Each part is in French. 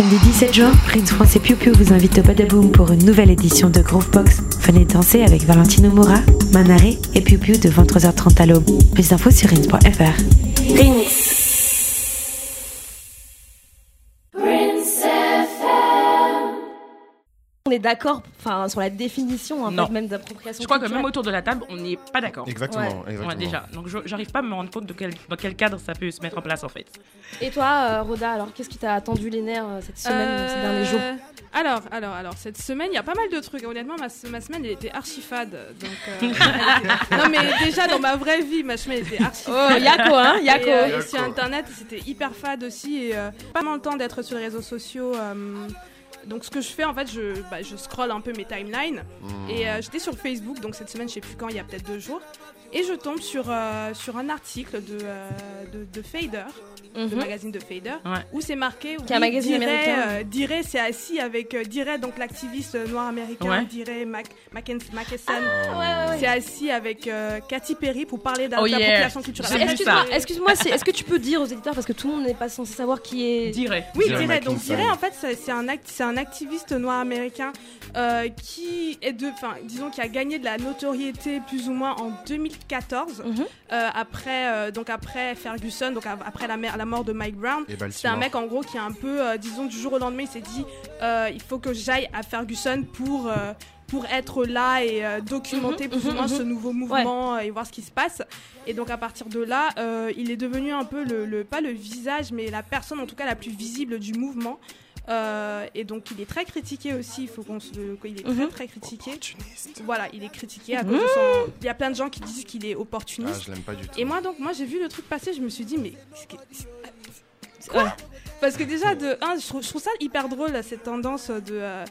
Samedi 17 juin, Prince France et Piu Piu vous invitent au Badaboom pour une nouvelle édition de Groovebox. Venez danser avec Valentino Mora, Manaré et Piu Piu de 23h30 à l'aube. Plus d'infos sur rins.fr. On est d'accord enfin, sur la définition en fait, même d'appropriation Je crois que même autour de la table, on n'est pas d'accord. Exactement, Ouais. exactement. Ouais, déjà. Donc j'arrive pas à me rendre compte de quel, dans quel cadre ça peut se mettre en place en fait. Et toi, euh, Roda, alors qu'est-ce qui t'a attendu les nerfs euh, cette semaine, ces derniers jours? Euh, Alors, alors, alors, cette semaine, il y a pas mal de trucs. Honnêtement, ma, ma semaine, elle était archi fade. Donc, euh, non, mais déjà, dans ma vraie vie, ma semaine était archi Oh, fade. Yako, hein, Et, Yako. euh, et sur Internet, c'était hyper fade aussi. Et euh, pas mal le temps d'être sur les réseaux sociaux. Donc, ce que je fais, en fait, je, bah, je scroll un peu mes timelines. Mmh. Et euh, j'étais sur Facebook, donc cette semaine, je sais plus quand, il y a peut-être deux jours. Et je tombe sur, euh, sur un article de, euh, de, de Fader, le Mhm. magazine de Fader, Ouais. où c'est marqué. Qui est un oui, magazine Diray, américain. euh, Diray, c'est assis avec euh, Diray, donc l'activiste noir américain, Ouais. Diray Mac, Mackensen. Ah, C'est assis avec euh, Katy Perry pour parler Oh yeah. culturelle. Excuse-moi, est-ce que tu peux dire aux éditeurs parce que tout le monde n'est pas censé savoir qui est. Dirais. Oui, Diray Diray. Donc. Diray, en fait, c'est un, act- c'est un activiste noir américain euh, qui est de, enfin, disons, qui a gagné de la notoriété plus ou moins en 2014 Mhm. euh, après, euh, donc après Ferguson, donc après la, mort de Mike Brown. C'est un mec en gros qui est un peu, euh, disons, du jour au lendemain, il s'est dit, euh, il faut que j'aille à Ferguson pour euh, pour être là et euh, documenter Mhm, plus ou mhm, moins ce nouveau mouvement euh, et voir ce qui se passe. Et donc à partir de là, euh, il est devenu un peu le, le- pas le visage, mais la personne en tout cas la plus visible du mouvement. Euh, et donc il est très critiqué aussi. Il faut qu'on se, il est très Mhm. très critiqué. Voilà, il est critiqué à cause de son. Il y a plein de gens qui disent qu'il est Ah, opportuniste. je l'aime pas du tout. Et moi, donc, moi, j'ai vu le truc passer, je me suis dit, mais. Quoi Parce que déjà, de un, je trouve, je trouve ça hyper drôle, là, cette tendance de. euh,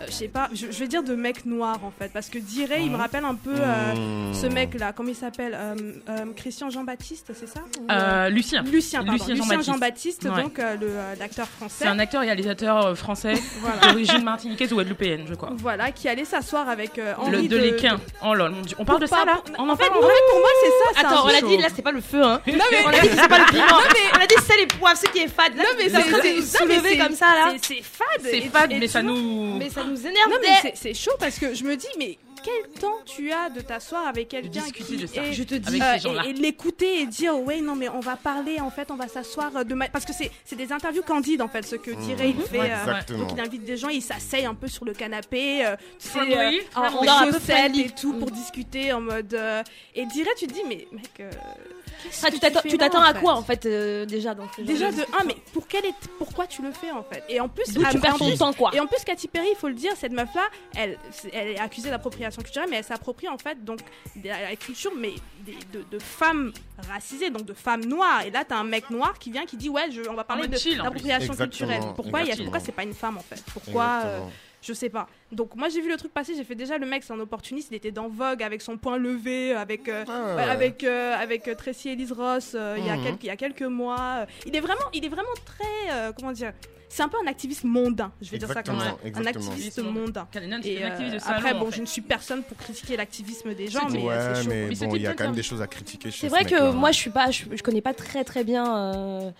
euh, je sais pas, je, je vais dire de mec noir, en fait. Parce que Diray, il me rappelle un peu euh, Mmh. ce mec-là, comment il s'appelle Euh, euh, Christian Jean-Baptiste, c'est ça Ou, euh, Lucien. Lucien, pardon. Lucien Lucien Jean-Baptiste. Jean-Baptiste, Ouais. donc euh, le, euh, l'acteur français. C'est un acteur et réalisateur français Voilà. d'origine martiniquaise ou guadeloupéenne, je crois. Voilà, qui allait s'asseoir avec euh, Le, Henri de l'équin. Oh là, mon dieu. On parle de ça là On en En fait, parle en fait, pour moi, c'est ça. Attends, on l'a dit, là c'est pas le feu, hein. Non, mais- On l'a dit c'est pas le piment. Non, mais- On a dit c'est les poivres, ce qui est fade. Là, Non, mais c'est- c'est- comme ça là. c'est- fade. C'est fade, et mais ça nous. Mais ça nous énerve. Non mais dès- c'est- chaud parce que je me dis mais quel temps tu as de t'asseoir avec quelqu'un discuter qui de ça. est- Je te dis. Euh, et, et l'écouter et dire ouais non mais on va parler en fait on va s'asseoir de ma- parce que c'est c'est des interviews candides en fait ce que dirait il fait Ouais, euh, donc il invite des gens il s'asseye un peu sur le canapé euh, tu sais, euh, en, en Un peu chaussettes et tout pour Mm. discuter en mode euh, et dirait tu te dis mais mec que tu t'attends- là, à quoi en fait euh, déjà dans ce Déjà de discussion un mais pour quel est pourquoi tu le fais en fait? Et en plus à- tu perds en ton temps quoi. et en plus, Katy Perry, il faut le dire, cette meuf-là, elle, c'est- elle est accusée d'appropriation culturelle, mais elle s'approprie en fait donc de la culture, mais de, de femmes racisées, donc de femmes noires. Et là, t'as un mec noir qui vient, qui dit ouais, je, on va parler de d'appropriation culturelle. Pourquoi, y a- pourquoi c'est pas une femme en fait? Pourquoi euh. Je sais pas. Donc moi, j'ai vu le truc passer. J'ai fait déjà le mec, c'est un opportuniste. Il était dans Vogue avec son poing levé, avec euh, Ah, Ouais, avec euh, avec euh, Tracy Ellis Ross euh, il y a Mhm. quelques il y a quelques mois il est vraiment il est vraiment très euh, comment dire c'est un peu un activiste mondain je vais dire ça comme ça Exactement, un activiste mondain et un euh, activiste de salon. après bon en je ne suis personne pour critiquer l'activisme des gens mais ouais, c'est chaud bon, il y a quand même des choses à critiquer C'est ce vrai que moi je suis pas, je, je connais pas très très bien. euh,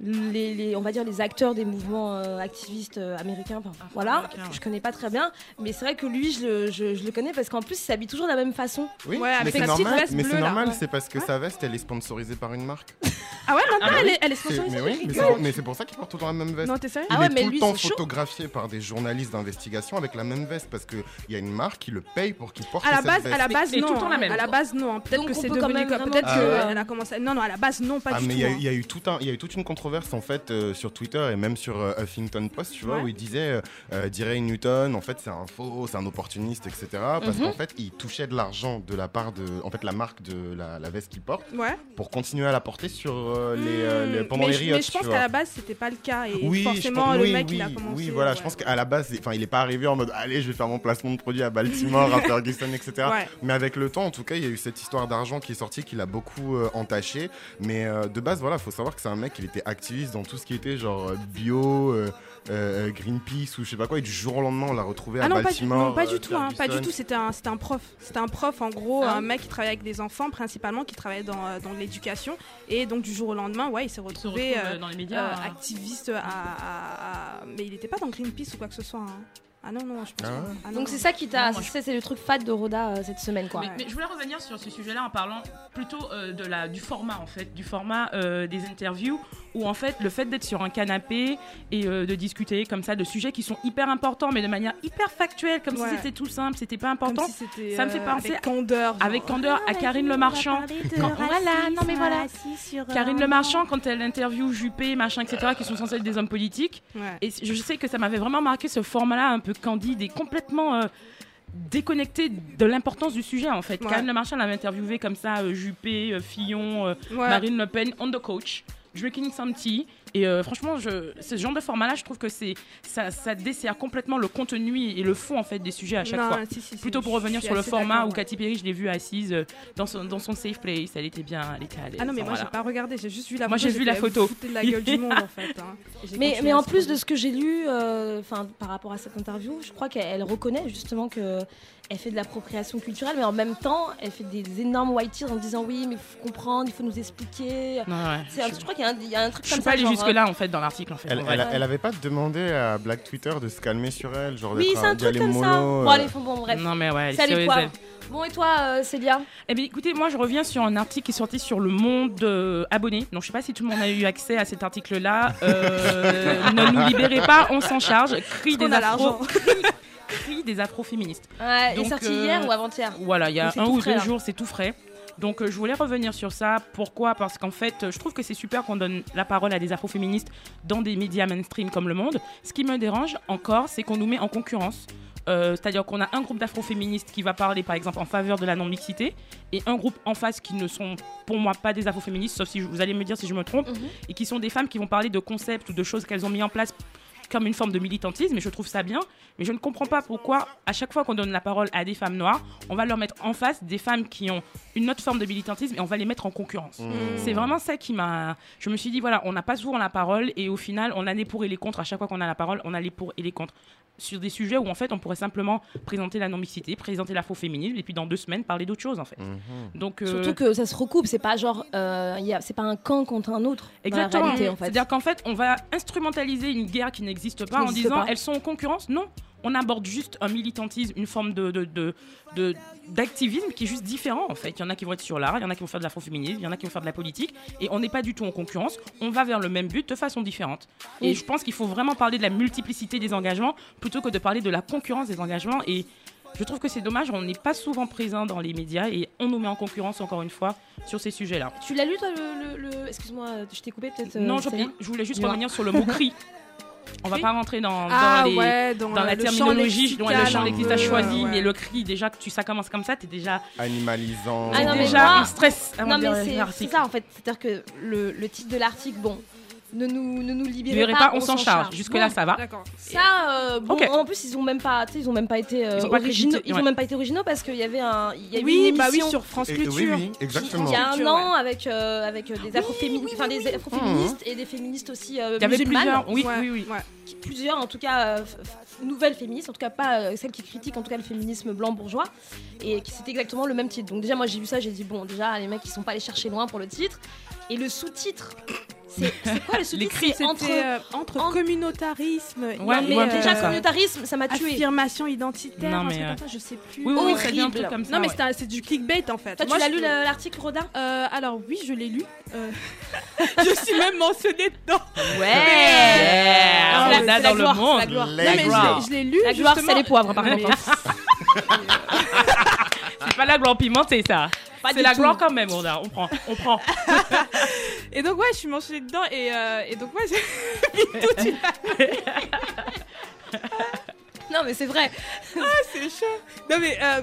les, les- on va dire les acteurs des mouvements euh, activistes euh, américains, enfin, voilà, américains, ouais. je connais pas très bien, mais c'est vrai que lui je, le- je- je le connais parce qu'en plus il s'habille toujours de la même façon. Oui, Ouais, mais avec c'est normal, veste mais c'est normal, Ouais. c'est parce que sa veste, elle est sponsorisée par une marque. ah ouais maintenant Ah bah elle, oui. est, elle est sponsorisée mais oui, mais c'est pour, mais c'est pour ça qu'il porte tout le temps la même veste. non t'es sérieux Ah il ouais, est mais tout lui, le temps photographié par des journalistes d'investigation avec la même veste parce qu'il y a une marque qui le paye pour qu'il porte à la cette base, veste. à la Mais base non. tout le temps la même. À la base non. Peut-être que c'est devenu peut-être Ah qu'elle a commencé. Non non à la base non pas Ah, du mais tout. il y, a- hein. il y a eu tout un, il y a eu toute une controverse en fait euh, sur Twitter et même sur euh, Huffington Post, tu vois, Ouais. où il disait euh, euh, Diray Newton, en fait c'est un faux, c'est un opportuniste, etc. Parce Mhm. qu'en fait il touchait de l'argent de la part de, en fait la marque de la, la veste qu'il porte Ouais. pour continuer à la porter sur euh, les, les- Hmm. pendant mais les riots. Mais je pense qu'à la base c'était pas le cas et Oui, forcément pense- le oui, mec oui, il a commencé. Oui, voilà, ouais. je pense qu'à la base, enfin, il est pas arrivé en mode allez, je vais faire mon placement de produit à Baltimore, à Ferguson, etc. Mais avec le temps, en tout cas, il y a eu cette histoire d'argent qui est sortie, qui l'a beaucoup entaché. Mais de base, voilà, faut savoir que c'est un mec, il était activiste dans tout ce qui était genre euh, bio, euh, euh, Greenpeace ou je sais pas quoi. Et du jour au lendemain, on l'a retrouvé Ah à non, pas du, non, pas euh, du tout, hein, pas du tout. C'était un, c'était un prof. C'était un prof, en gros, Ah. un mec qui travaillait avec des enfants principalement, qui travaillait dans, dans l'éducation. Et donc, du jour au lendemain, ouais, il s'est se retrouvé dans les euh, médias. activiste à, à- à- mais il était pas dans Greenpeace ou quoi que ce soit. hein. Ah non, non, je pense Ah pas. Ah non, Donc c'est ça qui t'a. Je- C'est le truc fat de Roda euh, cette semaine, quoi. Mais, mais je voulais revenir sur ce sujet-là en parlant plutôt euh, de la, du format en fait, du format euh, des interviews où en fait le fait d'être sur un canapé et euh, de discuter comme ça de sujets qui sont hyper importants mais de manière hyper factuelle comme Ouais. si c'était tout simple, c'était pas Comme important. si Ça me fait penser avec candeur. genre. Avec candeur à Karine Le Marchand. Quand- voilà, non mais voilà. Karine Le Marchand quand elle interview Juppé, machin, etc. qui sont censés être des hommes politiques. Ouais. Et je sais que ça m'avait vraiment marqué ce format-là un peu candide et complètement euh, déconnecté de l'importance du sujet en fait. Ouais. Karine Le Marchand l'avait interviewé comme ça, euh, Juppé, euh, Fillon, euh, Ouais. Marine Le Pen, on the coach, drinking some tea. Et euh, franchement, je, ce genre de format-là, je trouve que c'est ça, ça dessert complètement le contenu et le fond en fait des sujets à chaque Non, fois. si, si, si, Plutôt pour revenir suis sur le format où ouais. Katy Perry, je l'ai vue assise euh, dans son, dans son safe place, elle était bien, elle était à l'aise. Ah non, mais moi voilà. j'ai pas regardé, j'ai juste vu la Moi, photo. j'ai vu la photo. de la gueule du monde en fait. hein. Mais, mais en plus de ce que j'ai lu, euh, enfin par rapport à cette interview, je crois qu'elle elle reconnaît justement que elle fait de l'appropriation culturelle, mais en même temps, elle fait des énormes white tears en disant oui, mais il faut comprendre, il faut nous expliquer. Ouais. Un- je crois qu'il y, a un- il y a un truc Je comme suis ça. pas allée genre, jusque là en fait dans l'article en fait. Elle, elle, elle avait pas demandé à Black Twitter de se calmer sur elle, genre Oui, d'être c'est un truc comme ça. mollo, Bon, euh, allez, bon, bref. Non mais ouais, Salut. Bon, et toi, euh, Célia Eh bien, écoutez, moi, je reviens sur un article qui est sorti sur le Monde euh, abonné. Donc, je sais pas si tout le monde a eu accès à cet article-là. Euh, ne nous libérez pas, on s'en charge. Cri des afro, cri, cri des afroféministes. Ouais, Donc, est sorti euh, hier ou avant-hier Voilà, il y a un ou deux jours, c'est tout frais. Donc, euh, je voulais revenir sur ça. Pourquoi? Parce qu'en fait, euh, je trouve que c'est super qu'on donne la parole à des afroféministes dans des médias mainstream comme Le Monde. Ce qui me dérange encore, c'est qu'on nous met en concurrence. Euh, C'est-à-dire qu'on a un groupe d'afroféministes qui va parler, par exemple, en faveur de la non-mixité, et un groupe en face qui ne sont, pour moi, pas des afroféministes, sauf si je- vous allez me dire si je me trompe, Mhm. et qui sont des femmes qui vont parler de concepts ou de choses qu'elles ont mis en place comme une forme de militantisme, et je trouve ça bien, mais je ne comprends pas pourquoi, à chaque fois qu'on donne la parole à des femmes noires, on va leur mettre en face des femmes qui ont une autre forme de militantisme et on va les mettre en concurrence. Mmh. C'est vraiment ça qui m'a. Je me suis dit, voilà, on n'a pas souvent la parole et au final, on a les pour et les contre. À chaque fois qu'on a la parole, on a les pour et les contre. Sur des sujets où en fait, on pourrait simplement présenter la non-mixité, présenter l'afroféminisme et puis dans deux semaines, parler d'autre chose en fait. Mhm. Donc, euh, Surtout que ça se recoupe, c'est pas genre, euh, c'est pas un camp contre un autre. Exactement. En fait. C'est-à-dire qu'en fait, on va instrumentaliser une guerre qui n'existe pas en n'existe disant pas. elles sont en concurrence. Non, on aborde juste un militantisme, une forme de, d'activisme qui est juste différent en fait. Il y en a qui vont être sur l'art, il y en a qui vont faire de l'afroféminisme, il y en a qui vont faire de la politique, et on n'est pas du tout en concurrence. On va vers le même but de façon différente. Et je pense qu'il faut vraiment parler de la multiplicité des engagements plutôt que de parler de la concurrence des engagements. Et je trouve que c'est dommage, on n'est pas souvent présent dans les médias et on nous met en concurrence encore une fois sur ces sujets-là. Tu l'as lu toi le, le- le- excuse-moi, je t'ai coupé peut-être. euh, Non, je, je voulais juste revenir sur le mot cri. On va pas rentrer dans, Ah dans les- ouais, dans, dans euh, la terminologie, dont le champ lexical peu, choisi, ouais. mais le cri, déjà que tu, ça commence comme ça, t'es déjà, Animalisant. Ah non, mais déjà moi- un stress. avant Non mais c'est- l'article. c'est ça en fait, c'est-à-dire que le, le titre de l'article, bon, ne nous, ne nous Vous libérez verrez pas, pas, on s'en charge. Jusque-là, ça va. Ça, euh, bon, en plus ils ont même pas, tu sais, ils ont même pas été euh, Ils originaux. ont même pas été originaux parce qu'il y avait un, il y a eu Oui, une bah oui, sur France Culture. oui, exactement. il y a un Culture, an avec euh, avec des afroféministes, enfin des afroféministes et des féministes aussi euh, Il y avait musulmanes. plusieurs. Oui, Ouais, oui, oui. plusieurs en tout cas euh, nouvelles féministes, en tout cas pas celles qui critiquent en tout cas le féminisme blanc bourgeois et qui c'était exactement le même titre. Donc déjà moi j'ai vu ça, j'ai dit bon déjà les mecs ils sont pas allés chercher loin pour le titre et le sous-titre c'est quoi le sous-titre C'est entre euh, entre en- communautarisme Ouais, et Non, mais ouais, déjà communautarisme ça m'a tué. affirmation identitaire, Non, mais, euh, comme ça, je sais plus. Oui, oui, Horrible. ça vient un truc comme ça. non mais ouais. c'est du clickbait en fait. Toi tu Moi, l'as je- lu le- l'article Rodin Euh, Alors oui, je l'ai lu. Euh, je suis même mentionnée dedans. Ouais. Yeah, C'est on la- a c'est dans la le gloire, monde. c'est la gloire. Non, mais je l'ai- lu. La gloire c'est les poivres par Mais- contre. C'est pas la gloire pimentée, ça. C'est la tout. gloire quand même, on, a- on prend. On prend. Et donc ouais, je suis mentionnée dedans et, euh, et donc moi j'ai Non mais c'est vrai. c'est chaud. Non mais euh,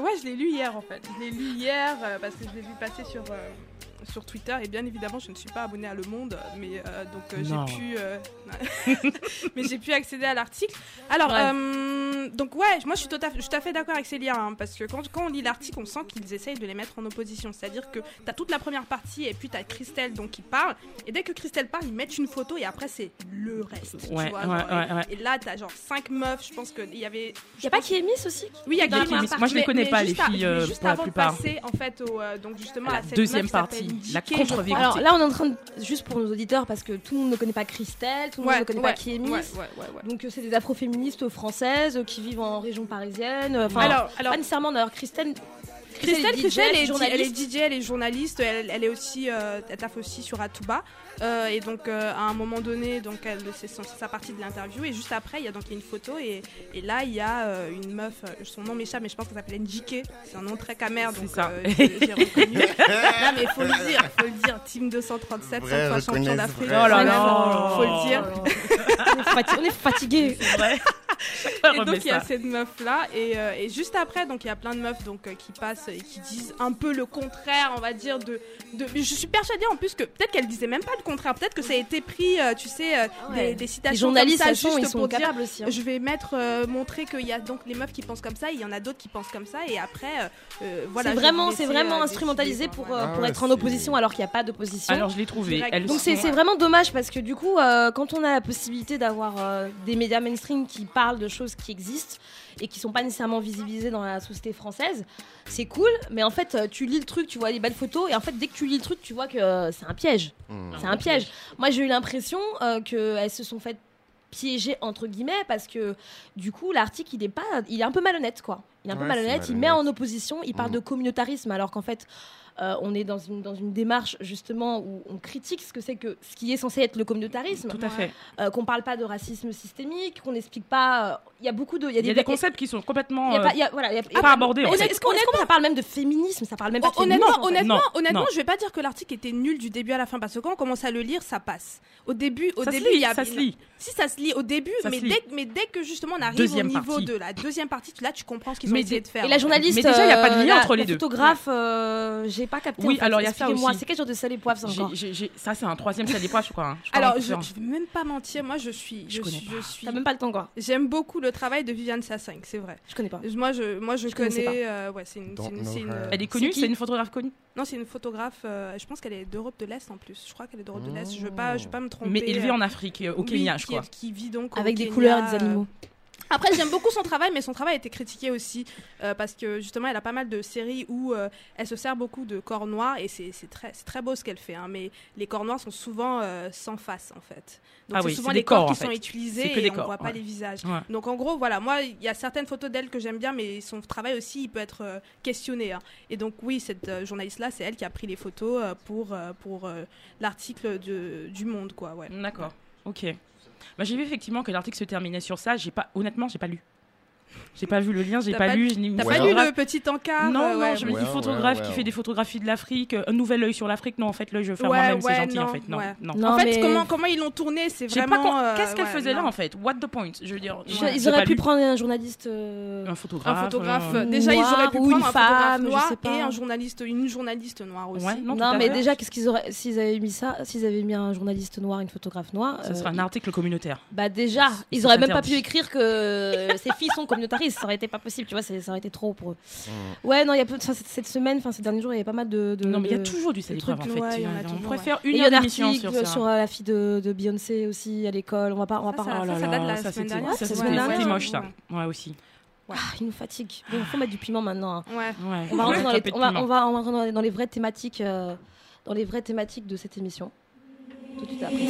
ouais, je l'ai lu hier en fait. Je l'ai lu hier euh, parce que je l'ai vu passer sur euh, sur Twitter et bien évidemment je ne suis pas abonnée à Le Monde, mais euh, donc euh, j'ai pu euh, mais j'ai pu accéder à l'article. Alors Ouais. donc ouais, moi je suis tout à, je suis tout à fait d'accord avec Célia, hein, parce que quand, quand on lit l'article, on sent qu'ils essayent de les mettre en opposition. C'est-à-dire que t'as toute la première partie et puis t'as Christelle donc qui parle, et dès que Christelle parle, ils mettent une photo et après c'est le reste. tu vois, ouais, genre, et- ouais, ouais. Et là t'as genre cinq meufs, je pense qu'il y avait. Il y a pas qui est Miss aussi Oui, il y a première Moi, je les connais mais pas, les juste à- filles, euh, juste pour la avant plupart. de passer en fait au, euh, donc justement La à cette deuxième meuf partie, la contre-vérité. Alors là, on est en train de. Juste pour nos auditeurs, parce que tout le monde ne connaît pas Christelle, tout le monde Ouais, ne connaît ouais, pas qui est Miss. ouais. Donc, euh, c'est des afroféministes françaises euh, qui vivent en région parisienne. euh, Enfin, Alors, alors pas nécessairement d'ailleurs. Christelle. Christelle, DJ, Christelle, elle, est, journaliste. elle est DJ, elle est journaliste, elle, elle est aussi, euh, elle taffe aussi sur Atuba. Euh, et donc euh, à un moment donné, donc elle, c'est son- c'est sa partie de l'interview. Et juste après, il y a donc une photo et, et là il y a euh, une meuf, son nom m'échappe, mais je pense qu'elle s'appelle NJK. C'est un nom très camère, donc C'est ça. euh, j'ai j'ai reconnu. non mais faut le dire, faut le dire. Team 237, Vrai, 5 fois champion d'Afrique. Oh là là. Faut le dire. on, est fati- on est fatigué. C'est vrai. Et donc il y a cette meuf là et, euh, et juste après donc il y a plein de meufs donc euh, qui passent et qui disent un peu le contraire on va dire de, de je suis persuadée en plus que peut-être qu'elle disait même pas le contraire peut-être que ça a été pris euh, tu sais euh, Ouais. des, des Les citations journalistes, comme ça sont, juste ils sont pour dire capables aussi. hein. je vais mettre euh, montrer qu'il y a donc les meufs qui pensent comme ça il y en a d'autres qui pensent comme ça et après euh, voilà c'est vraiment, c'est laisser, vraiment euh, instrumentalisé décider, pour, euh. Ah pour ouais, être en opposition alors qu'il n'y a pas d'opposition. Alors, je l'ai trouvé. Donc sont- c'est c'est vraiment dommage parce que du coup, euh, quand on a la possibilité d'avoir euh, des médias mainstream qui parlent de choses qui existent et qui sont pas nécessairement visibilisées dans la société française, c'est cool. Mais en fait, euh, tu lis le truc, tu vois les belles photos et en fait, dès que tu lis le truc, tu vois que euh, c'est un piège. Hmm. C'est un piège. Moi, j'ai eu l'impression euh, qu'elles se sont faites piéger entre guillemets parce que du coup l'article il est pas il est un peu malhonnête quoi il est un peu malhonnête il met en opposition il parle Mhm. de communautarisme alors qu'en fait euh, on est dans une, dans une démarche justement où on critique ce que c'est que ce qui est censé être le communautarisme Tout à fait. euh, qu'on parle pas de racisme systémique qu'on n'explique pas euh, il y a beaucoup de Il y a des concepts qui sont complètement il y a euh, pas, y a- voilà, il y a- il y a pas abordés. en est-ce est-ce qu'on est-ce qu'on ça parle même de féminisme? Ça parle même pas de Honnêtement, féminisme, en fait. honnêtement, Non, honnêtement, non. je vais pas dire que l'article était nul du début à la fin parce que quand on commence à le lire, ça passe. Au début, au Ça se début, lit, il y a ça se lit. Si ça se lit au début, Ça mais dès, mais dès que justement on arrive Deuxième au niveau partie. de la deuxième partie, là tu comprends ce qu'ils ont essayé de faire. Et la journaliste, Mais déjà, il y a pas de euh, lien la- entre les deux. photographe, euh, j'ai pas capté. Oui, en fait. alors il y a ça aussi. c'est quel genre de sel et poivre ça encore Ça, c'est un troisième sel des poivres, je crois. hein. Je crois Alors, je, je vais même pas mentir, moi je suis, Je je, connais suis, pas. je suis- T'as même pas le temps quoi. J'aime beaucoup le travail de Viviane Sassing, c'est vrai. Je connais pas. Moi je, moi je, Je connais, euh, ouais, c'est une. Elle est connue, c'est une photographe connue? non, c'est une photographe. euh, je pense qu'elle est d'Europe de l'Est en plus. Je crois qu'elle est d'Europe de l'Est. Je veux pas, je veux pas me tromper. Mais élevée euh, en Afrique, au oui, Kenya, je qui, crois. qui vit donc au Avec des couleurs et des animaux. Après, j'aime beaucoup son travail, mais son travail a été critiqué aussi euh, parce que justement, elle a pas mal de séries où euh, elle se sert beaucoup de corps noirs et c'est très, très beau ce qu'elle fait. hein, mais les corps noirs sont souvent euh, sans face en fait. Donc Ah c'est oui, souvent les corps, corps qui sont fait. utilisés C'est que et on corps, voit pas ouais. les visages. Ouais. Donc en gros, voilà, moi, il y a certaines photos d'elle que j'aime bien, mais son travail aussi, il peut être questionné. hein. Et donc oui, cette journaliste-là, c'est elle qui a pris les photos pour, pour l'article du Monde, quoi. Ouais. D'accord. Ok. Bah, j'ai vu effectivement que l'article se terminait sur ça. J'ai pas, honnêtement, j'ai pas lu. J'ai pas vu le lien, j'ai pas, pas- lu. je n'ai- T'as pas lu photographe- le petit encart Non, euh, non, ouais, je me dis photographe ouais, qui fait des photographies de l'Afrique, euh, un nouvel œil sur l'Afrique. Non, en fait, l'œil, je Ouais, moi-même, c'est ouais, gentil, en non, fait. Non, ouais. non. Non, en fait, mais- comment, comment ils l'ont tourné, c'est vraiment. euh, Qu'est-ce qu'elle ouais, faisait là, non. en fait? What the point Je veux dire, Je- Ils auraient pu lu. prendre un journaliste. euh, Un un photographe. photographe. euh, déjà, ils noir auraient pu ou une prendre un photographe femme, je noir sais pas. et un journaliste, une journaliste noire aussi. Non, Non, mais déjà, qu'est-ce qu'ils auraient s'ils avaient mis ça, s'ils avaient mis un journaliste noir, une photographe noire. Ce euh, serait un article communautaire. Bah déjà, ils auraient même pas pu écrire que ces filles sont communautaristes, ça aurait été pas possible, tu vois, ça aurait été trop pour eux. Hmm. Ouais, non, il y a peu, enfin, cette, semaine, enfin ces derniers jours, il y avait pas mal de. de- Non, mais il y a de- toujours du de poivre, en fait. ouais, il on préfère Et une il y a heure un d'émission article sur sur, ça. euh, la fille de, de Beyoncé aussi à l'école. On va pas, on va Ça, pas. ça- Oh là ça là, date de la ça, semaine dernière, ça, c'est c'était moche, ça. Ouais, aussi. Ah, il nous fatigue. Bon, faut mettre du piment maintenant. hein. Ouais. Ouais. On va rentrer dans les, de on va, on va, on va dans les, vraies thématiques, euh, dans les vraies thématiques de cette émission. Tout de suite après.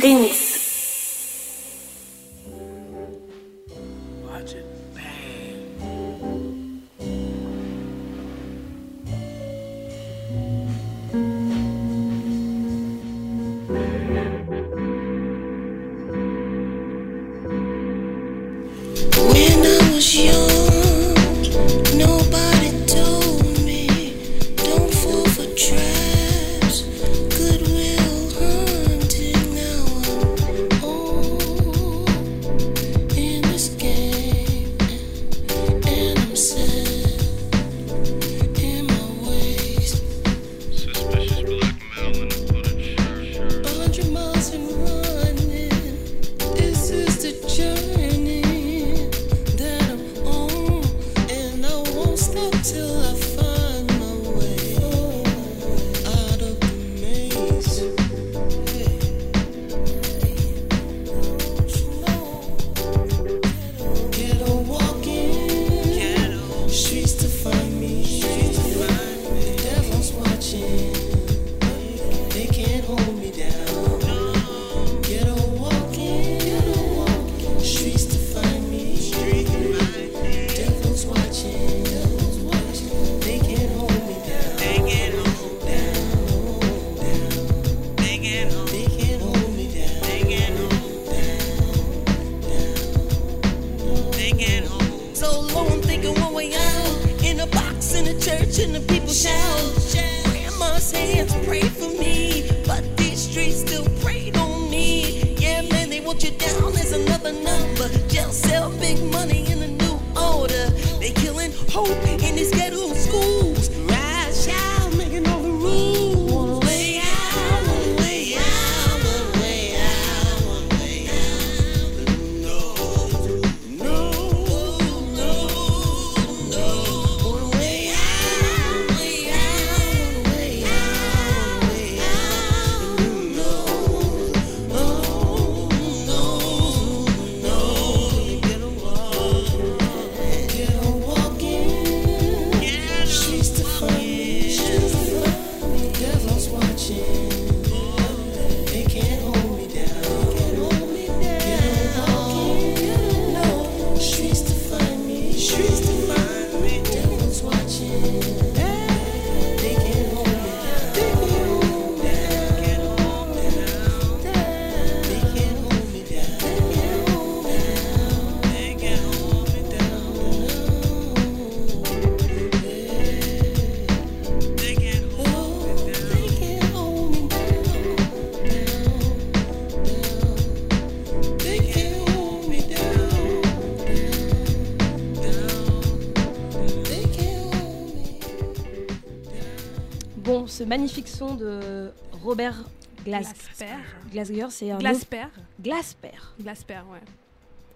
Ce magnifique son de Robert Glas Glasper. Glasper, c'est un Glasper. Glasper. Glasper, ouais.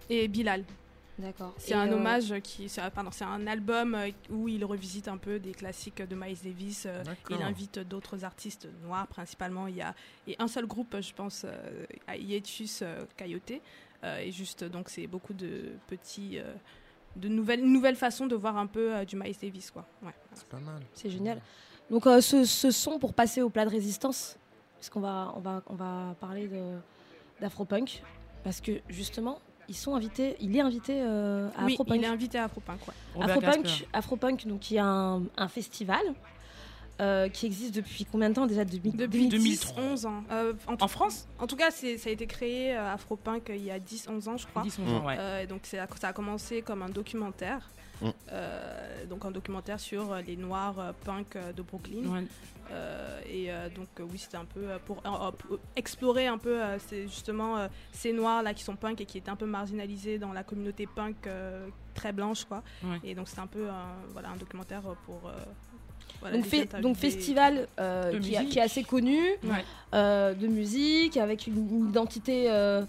Et Bilal. D'accord. C'est un euh, hommage qui. c'est- Pardon, c'est un album euh, où il revisite un peu des classiques de Miles Davis. euh, D'accord. Il invite d'autres artistes noirs principalement. Il y a et un seul groupe, je pense, euh, à euh, Coyote. Euh, et juste, donc, c'est beaucoup de petits. euh, de nouvelles, nouvelles façons de voir un peu euh, du Miles Davis, quoi. Ouais. C'est pas mal. C'est génial. Donc euh, ce, ce son pour passer au plat de résistance, parce qu'on va, on va, on va parler d'Afropunk, parce que justement, ils sont invités, il est invité euh, à Oui, Afropunk. il est invité à Afropunk, ouais. Afropunk. Afropunk, donc il y a un, un festival euh, qui existe depuis combien de temps déjà Depuis, Depuis 2010 10, 11 ans. Euh, en, En France? En tout cas, c'est- ça a été créé euh, Afropunk il y a 10, 11 ans, je crois. 10 11 ans, ouais. Euh, donc ça a commencé comme un documentaire. Mm. Euh, donc un documentaire sur euh, les noirs euh, punk de Brooklyn. Ouais. Euh, et euh, donc euh, oui, c'était un peu pour, euh, pour explorer un peu euh, justement euh, ces noirs là qui sont punk et qui étaient un peu marginalisés dans la communauté punk euh, très blanche quoi. Ouais. Et donc c'était un peu un, voilà, un documentaire pour euh, voilà, donc, fait- festival euh, qui, a- musique. qui est assez connu Ouais. euh, de musique avec une, une identité euh,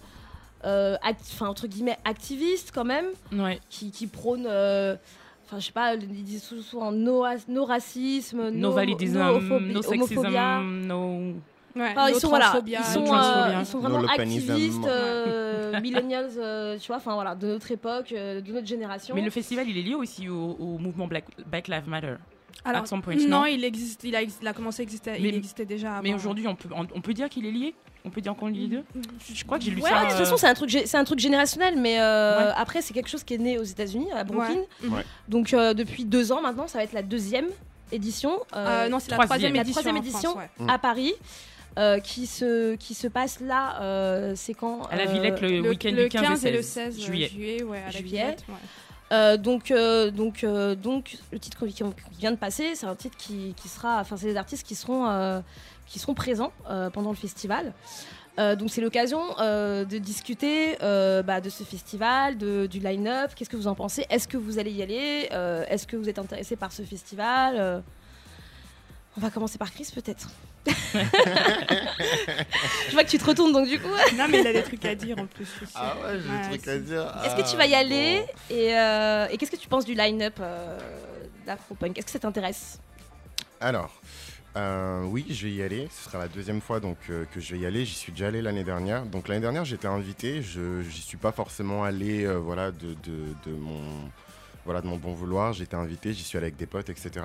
enfin, entre guillemets activiste quand même Ouais. qui, qui prône euh, enfin je sais pas ils disent souvent no, ra- no racisme No validism, homophobie- no homophobia. sexism, no. Ouais, Enfin, ils sont voilà transphobia, ils sont, euh, ils vraiment activistes euh, millennials euh, tu vois enfin voilà de notre époque euh, de notre génération Mais le festival, il est lié aussi au, au mouvement Black, Black Lives Matter. Alors, At some point, non, non il existe, il a, il a commencé à exister, Mais- il existait déjà avant. Mais aujourd'hui, on peut, on, on peut dire qu'il est lié? On peut dire qu'on est les deux Je crois que j'ai lu Ouais, ça. ouais, de toute euh, façon, c'est un truc, c'est un truc générationnel, mais euh, Ouais. après, c'est quelque chose qui est né aux États-Unis, à Brooklyn. Ouais. Ouais. Donc, euh, depuis deux ans maintenant, ça va être la deuxième édition. euh, Euh, non, c'est la troisième. troisième la édition. troisième édition France, ouais. Mm. à Paris, euh, qui se qui se passe là. euh, c'est quand À la Villette le, Le, week-end le du 15, 15 et le 16 16 juillet. juillet, ouais, à la Juillet. Villette, ouais. euh, donc, euh, donc, euh, donc, le titre qui qui vient de passer, c'est un titre qui, qui sera, enfin, c'est des artistes qui seront, euh, qui seront présents euh, pendant le festival. Euh, donc, c'est l'occasion euh, de discuter euh, bah, de ce festival, de, du line-up. Qu'est-ce que vous en pensez? Est-ce que vous allez y aller? Euh, Est-ce que vous êtes intéressé par ce festival? Euh, On va commencer par Chris, peut-être. Je vois que tu te retournes, donc du coup. Non, mais il a des trucs à dire en plus. Ah ouais, j'ai Ouais, des trucs à dire. Est-ce que tu Ah, vas y aller? bon. Et, euh, et qu'est-ce que tu penses du line-up euh, d'Afropunk Est-ce que ça t'intéresse? Alors, euh, oui, je vais y aller. Ce sera la deuxième fois donc euh, que je vais y aller. J'y suis déjà allé l'année dernière. Donc l'année dernière, j'étais invité. Je j'y suis pas forcément allé, euh, voilà, de, mon voilà de mon bon vouloir. J'étais invité, j'y suis allé avec des potes, etc.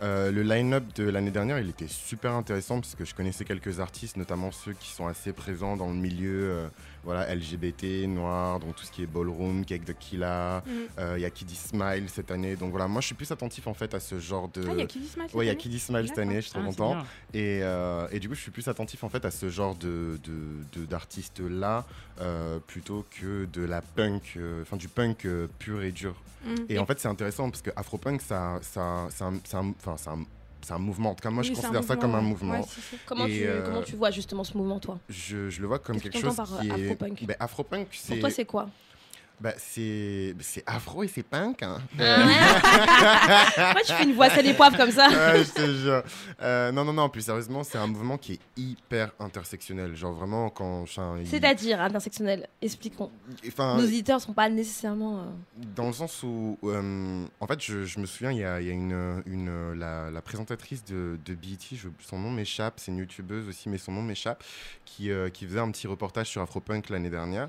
Le line-up de l'année dernière, il était super intéressant parce que je connaissais quelques artistes, notamment ceux qui sont assez présents dans le milieu voilà, LGBT, noir, donc tout ce qui est ballroom, Cake de Killa, Mm. euh, il y a Kiddy Smile cette année. Donc voilà, moi je suis plus attentif en fait à ce genre de. Ah, il y a Kiddy Smile cette Ouais, il y a année Kiddy Smile cette année, je suis trop Ah, content. Et, euh, et du coup, je suis plus attentif en fait à ce genre de, de- de- d'artistes-là euh, plutôt que de la punk, enfin du punk pur et dur. Mm. Et en fait, c'est intéressant parce que Afropunk, ça, ça, c'est un, un- c'est un mouvement. En tout cas, moi, je Oui, c'est considère ça comme un mouvement. Ouais, si, si. Comment, Et, tu, euh, comment tu vois justement ce mouvement, toi? Je, je le vois comme quelque chose par, qui est. Afropunk? Ben, Afropunk, Pour c'est. toi, c'est quoi? Bah, c'est, afro et c'est punk. Hein. Pourquoi tu fais une voix sel et poivre comme ça? Ouais, je te jure. Euh, non, non, non, plus sérieusement, c'est un mouvement qui est hyper intersectionnel. Genre vraiment, quand. il- C'est-à-dire intersectionnel, expliquons. Enfin, Nos auditeurs sont pas nécessairement. euh, Dans le sens où, euh, en fait, je, je me souviens, il y a, il y a une, une, la, la présentatrice de, de BET, je- son nom m'échappe, c'est une youtubeuse aussi, mais son nom m'échappe, qui, qui faisait un petit reportage sur Afropunk l'année dernière.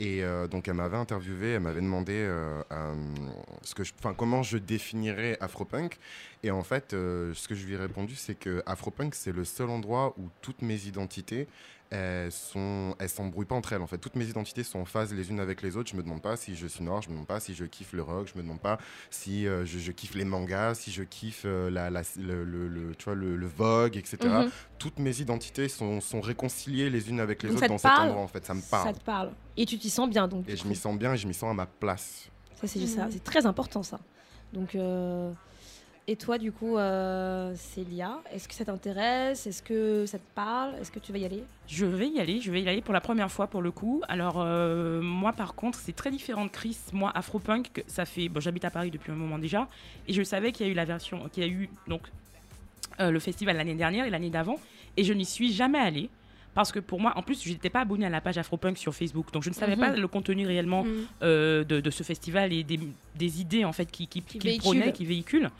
Et euh, donc, elle m'avait interviewé, elle m'avait demandé euh, euh, ce que je, comment je définirais Afropunk. Et en fait, ce que je lui ai répondu, c'est que Afropunk, c'est le seul endroit où toutes mes identités elles sont elles s'embrouillent pas entre elles en fait toutes mes identités sont en phase les unes avec les autres je me demande pas si je suis noir je me demande pas si je kiffe le rock je me demande pas si euh, je, je kiffe les mangas si je kiffe euh, la, la- le, le- le- tu vois le, le vogue etc mhm. toutes mes identités sont, sont réconciliées les unes avec les Donc autres ça dans cet parle endroit en fait ça me Ça parle te parle. Et tu t'y sens bien donc. et je m'y sens bien et je m'y sens à ma place Ça, c'est ça, c'est très important ça. Donc, euh, et toi, du coup, euh, Célia, est-ce que ça t'intéresse? Est-ce que ça te parle? Est-ce que tu vas y aller? Je vais y aller, je vais y aller pour la première fois pour le coup. Alors euh, moi par contre c'est très différent de Chris. Moi Afropunk, ça fait, bon, j'habite à Paris depuis un moment déjà et je savais qu'il y a eu la version, qu'il y a eu donc euh, le festival l'année dernière et l'année d'avant et je n'y suis jamais allée. Parce que pour moi, en plus, je n'étais pas abonnée à la page Afropunk sur Facebook, donc je ne savais Mhm. pas le contenu réellement euh, de, de ce festival et des, des idées en fait qui, qui, Qui prônait, qui véhiculent.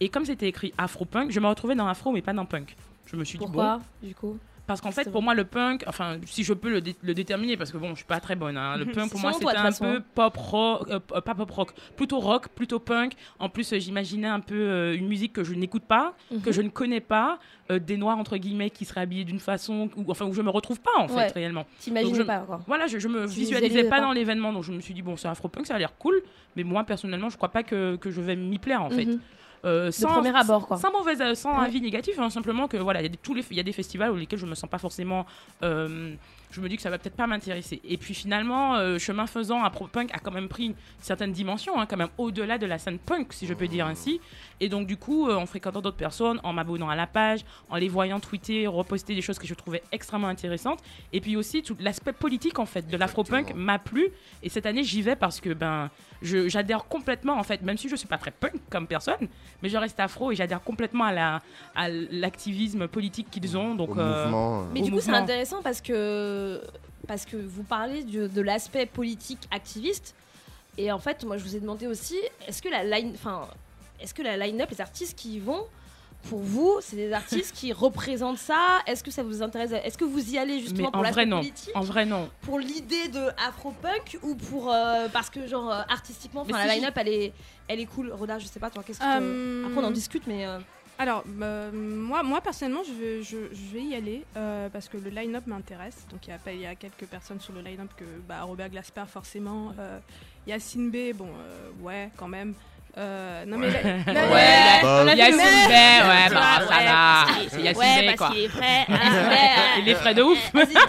Et comme c'était écrit Afropunk, je me retrouvais dans Afro mais pas dans Punk. Je me suis dit bon, Pourquoi, du coup? parce qu'en fait, pour moi, le punk, enfin, si je peux le, dé- le déterminer, parce que bon, je suis pas très bonne. hein, le punk, pour moi, c'était un façon. peu pop rock, euh, pas pop rock, plutôt rock, plutôt punk. En plus, euh, j'imaginais un peu euh, une musique que je n'écoute pas, que Mhm. je ne connais pas, des noirs entre guillemets qui seraient habillés d'une façon, où, enfin, où je me retrouve pas en fait réellement. T'imagines Donc, je- pas quoi Voilà, je, je me Tu visualisais pas pas. dans l'événement, donc je me suis dit bon, c'est afro-punk, ça a l'air cool, mais moi personnellement, je crois pas que, que je vais m'y plaire en fait. Euh, sans, premier abord, quoi. Sans mauvais, euh, sans Ouais. avis négatif, hein, simplement que voilà, il y, a des- y a festivals où lesquels je me sens pas forcément. euh, je me dis que ça va peut-être pas m'intéresser. Et puis finalement, euh, chemin faisant, Afro-Punk a quand même pris une certaine dimension, hein, quand même au-delà de la scène punk, si je peux dire ainsi. Et donc du coup, euh, en fréquentant d'autres personnes, en m'abonnant à la page, en les voyant tweeter, reposter des choses que je trouvais extrêmement intéressantes. Et puis aussi tout l'aspect politique en fait de l'Afro-Punk m'a plu. Et cette année, j'y vais parce que ben, j'adhère complètement en fait, même si je suis pas très punk comme personne, mais je reste afro et j'adhère complètement à la à l'activisme politique qu'ils ont. Donc au euh, mouvement euh, Mais au du coup, c'est intéressant parce que parce que vous parlez de l'aspect politique activiste. Et en fait, moi, je vous ai demandé aussi, est-ce que la line, enfin, est-ce que la line-up, les artistes qui y vont, pour vous, c'est des artistes qui représentent ça? Est-ce que ça vous intéresse? Est-ce que vous y allez justement en pour non, politique, en vrai non. pour l'idée de Afro-punk ou pour euh, parce que genre euh, artistiquement, la line-up, elle est, elle est cool. Roda, je sais pas toi, qu'est-ce que Euh, après on en discute, mais euh, Alors, euh, moi, moi personnellement, je vais, je, vais y aller euh, parce que le line-up m'intéresse. Donc, il y, il y a quelques personnes sur le line-up que bah, Robert Glasper, forcément. Euh, Yacine B, bon, euh, ouais, quand même. Euh, non, mais. la- Ouais, Bah, la- Yacine mais- Bay, ouais, bah, Ouais, ça va. Bey, parce quoi. qu'il est frais. hein, Il est frais de ouf.